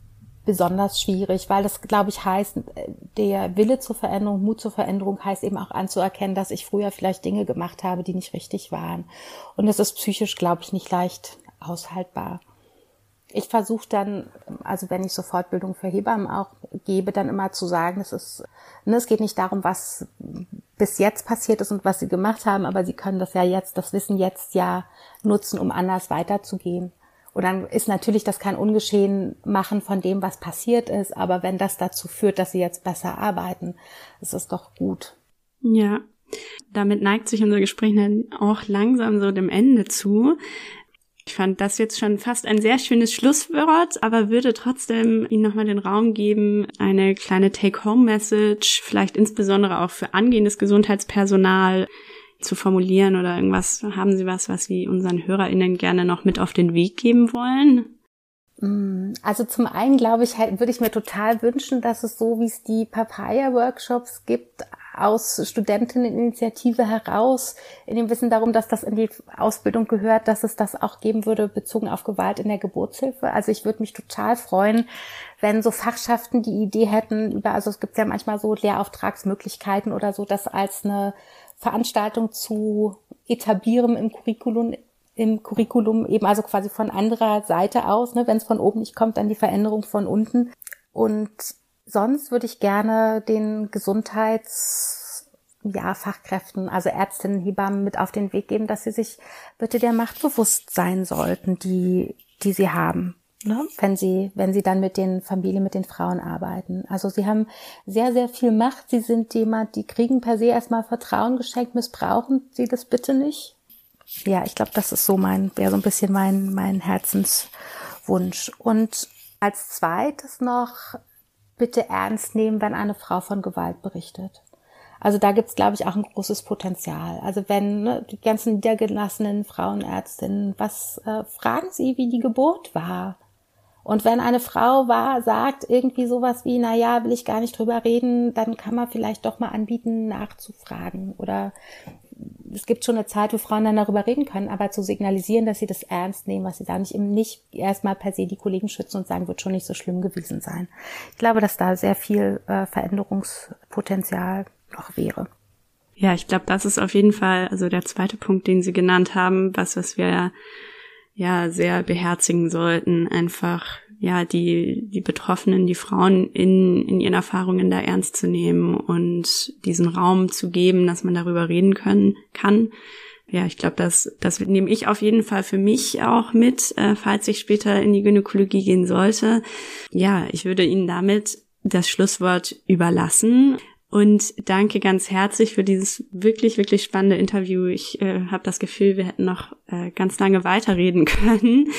besonders schwierig, weil das, glaube ich, heißt, der Wille zur Veränderung, Mut zur Veränderung heißt eben auch anzuerkennen, dass ich früher vielleicht Dinge gemacht habe, die nicht richtig waren. Und das ist psychisch, glaube ich, nicht leicht aushaltbar. Ich versuche dann, also wenn ich so Fortbildung für Hebammen auch gebe, dann immer zu sagen, es ist, ne, es geht nicht darum, was bis jetzt passiert ist und was sie gemacht haben, aber sie können das ja jetzt, das Wissen jetzt ja nutzen, um anders weiterzugehen. Und dann ist natürlich das kein Ungeschehen machen von dem, was passiert ist. Aber wenn das dazu führt, dass sie jetzt besser arbeiten, ist es doch gut. Ja, damit neigt sich unser Gespräch dann auch langsam so dem Ende zu. Ich fand das jetzt schon fast ein sehr schönes Schlusswort, aber würde trotzdem Ihnen nochmal den Raum geben, eine kleine Take-Home-Message, vielleicht insbesondere auch für angehendes Gesundheitspersonal, zu formulieren oder irgendwas? Haben Sie was, was Sie unseren HörerInnen gerne noch mit auf den Weg geben wollen? Mm, also zum einen glaube ich, würde ich mir total wünschen, dass es so, wie es die Papaya-Workshops gibt, aus Studentinneninitiative heraus, in dem Wissen darum, dass das in die Ausbildung gehört, dass es das auch geben würde, bezogen auf Gewalt in der Geburtshilfe. Also ich würde mich total freuen, wenn so Fachschaften die Idee hätten, über, also es gibt ja manchmal so Lehrauftragsmöglichkeiten oder so, das als eine Veranstaltung zu etablieren im Curriculum, im Curriculum eben also quasi von anderer Seite aus, ne, wenn es von oben nicht kommt, dann die Veränderung von unten. Und sonst würde ich gerne den Gesundheits ja, Fachkräften, also Ärztinnen, Hebammen mit auf den Weg geben, dass sie sich bitte der Macht bewusst sein sollten, die, die sie haben ne, wenn sie, wenn sie dann mit den Familien, mit den Frauen arbeiten. Also sie haben sehr, sehr viel Macht. Sie sind jemand, die kriegen per se erstmal Vertrauen geschenkt, missbrauchen sie das bitte nicht. Ja, ich glaube, das ist so mein, wäre so ein bisschen mein, mein Herzenswunsch. Und als zweites noch bitte ernst nehmen, wenn eine Frau von Gewalt berichtet. Also da gibt's, glaube ich, auch ein großes Potenzial. Also wenn ne, die ganzen niedergelassenen Frauenärztinnen, was äh, fragen Sie, wie die Geburt war? Und wenn eine Frau war, sagt irgendwie sowas wie, na ja, will ich gar nicht drüber reden, dann kann man vielleicht doch mal anbieten, nachzufragen. Oder es gibt schon eine Zeit, wo Frauen dann darüber reden können, aber zu signalisieren, dass sie das ernst nehmen, was sie sagen, nicht nicht erstmal per se die Kollegen schützen und sagen, wird schon nicht so schlimm gewesen sein. Ich glaube, dass da sehr viel äh, Veränderungspotenzial noch wäre. Ja, ich glaube, das ist auf jeden Fall, also der zweite Punkt, den Sie genannt haben, was, was wir ja sehr beherzigen sollten, einfach ja die die Betroffenen, die Frauen in in ihren Erfahrungen da ernst zu nehmen und diesen Raum zu geben, dass man darüber reden können kann. Ja, ich glaube, das das nehme ich auf jeden Fall für mich auch mit, äh, falls ich später in die Gynäkologie gehen sollte. Ja, ich würde Ihnen damit das Schlusswort überlassen. Und danke ganz herzlich für dieses wirklich, wirklich spannende Interview. Ich äh, habe das Gefühl, wir hätten noch äh, ganz lange weiterreden können.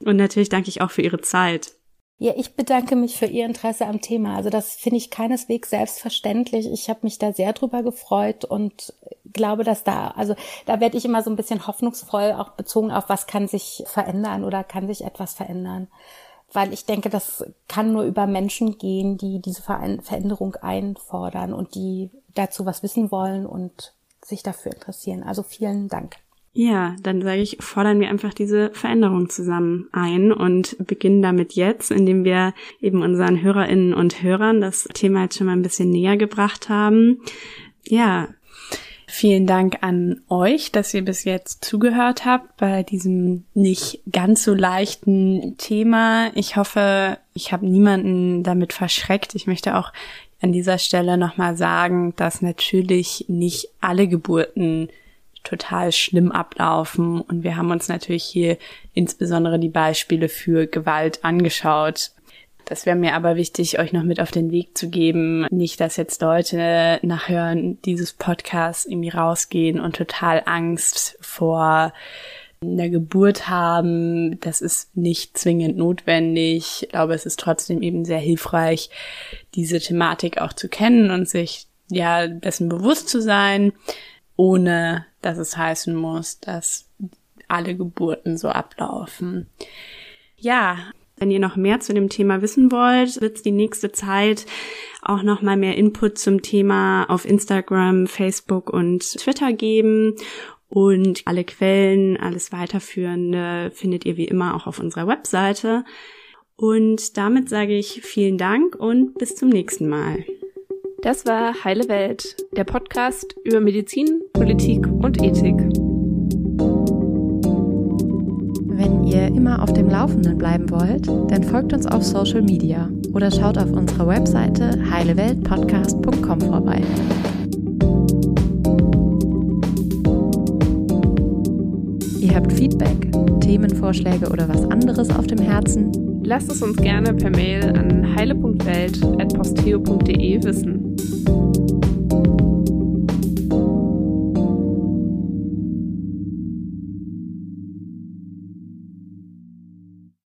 Und natürlich danke ich auch für Ihre Zeit. Ja, ich bedanke mich für Ihr Interesse am Thema. Also das finde ich keineswegs selbstverständlich. Ich habe mich da sehr drüber gefreut und glaube, dass da, also da werde ich immer so ein bisschen hoffnungsvoll, auch bezogen auf, was kann sich verändern oder kann sich etwas verändern. Weil ich denke, das kann nur über Menschen gehen, die diese Veränderung einfordern und die dazu was wissen wollen und sich dafür interessieren. Also vielen Dank. Ja, dann sage ich, fordern wir einfach diese Veränderung zusammen ein und beginnen damit jetzt, indem wir eben unseren Hörerinnen und Hörern das Thema jetzt schon mal ein bisschen näher gebracht haben. Ja, Vielen Dank an euch, dass ihr bis jetzt zugehört habt bei diesem nicht ganz so leichten Thema. Ich hoffe, ich habe niemanden damit verschreckt. Ich möchte auch an dieser Stelle nochmal sagen, dass natürlich nicht alle Geburten total schlimm ablaufen. Und wir haben uns natürlich hier insbesondere die Beispiele für Gewalt angeschaut. Das wäre mir aber wichtig, euch noch mit auf den Weg zu geben. Nicht, dass jetzt Leute nach Hören dieses Podcasts irgendwie rausgehen und total Angst vor einer Geburt haben. Das ist nicht zwingend notwendig. Ich glaube, es ist trotzdem eben sehr hilfreich, diese Thematik auch zu kennen und sich ja dessen bewusst zu sein ohne dass es heißen muss, dass alle Geburten so ablaufen. Ja, wenn ihr noch mehr zu dem Thema wissen wollt, wird es die nächste Zeit auch noch mal mehr Input zum Thema auf Instagram, Facebook und Twitter geben. Und alle Quellen, alles weiterführende findet ihr wie immer auch auf unserer Webseite. Und damit sage ich vielen Dank und bis zum nächsten Mal. Das war Heile Welt, der Podcast über Medizin, Politik und Ethik. Ihr immer auf dem Laufenden bleiben wollt, dann folgt uns auf Social Media oder schaut auf unserer Webseite heileweltpodcast.com vorbei. Ihr habt Feedback, Themenvorschläge oder was anderes auf dem Herzen? Lasst es uns gerne per Mail an heile.welt.posteo.de wissen.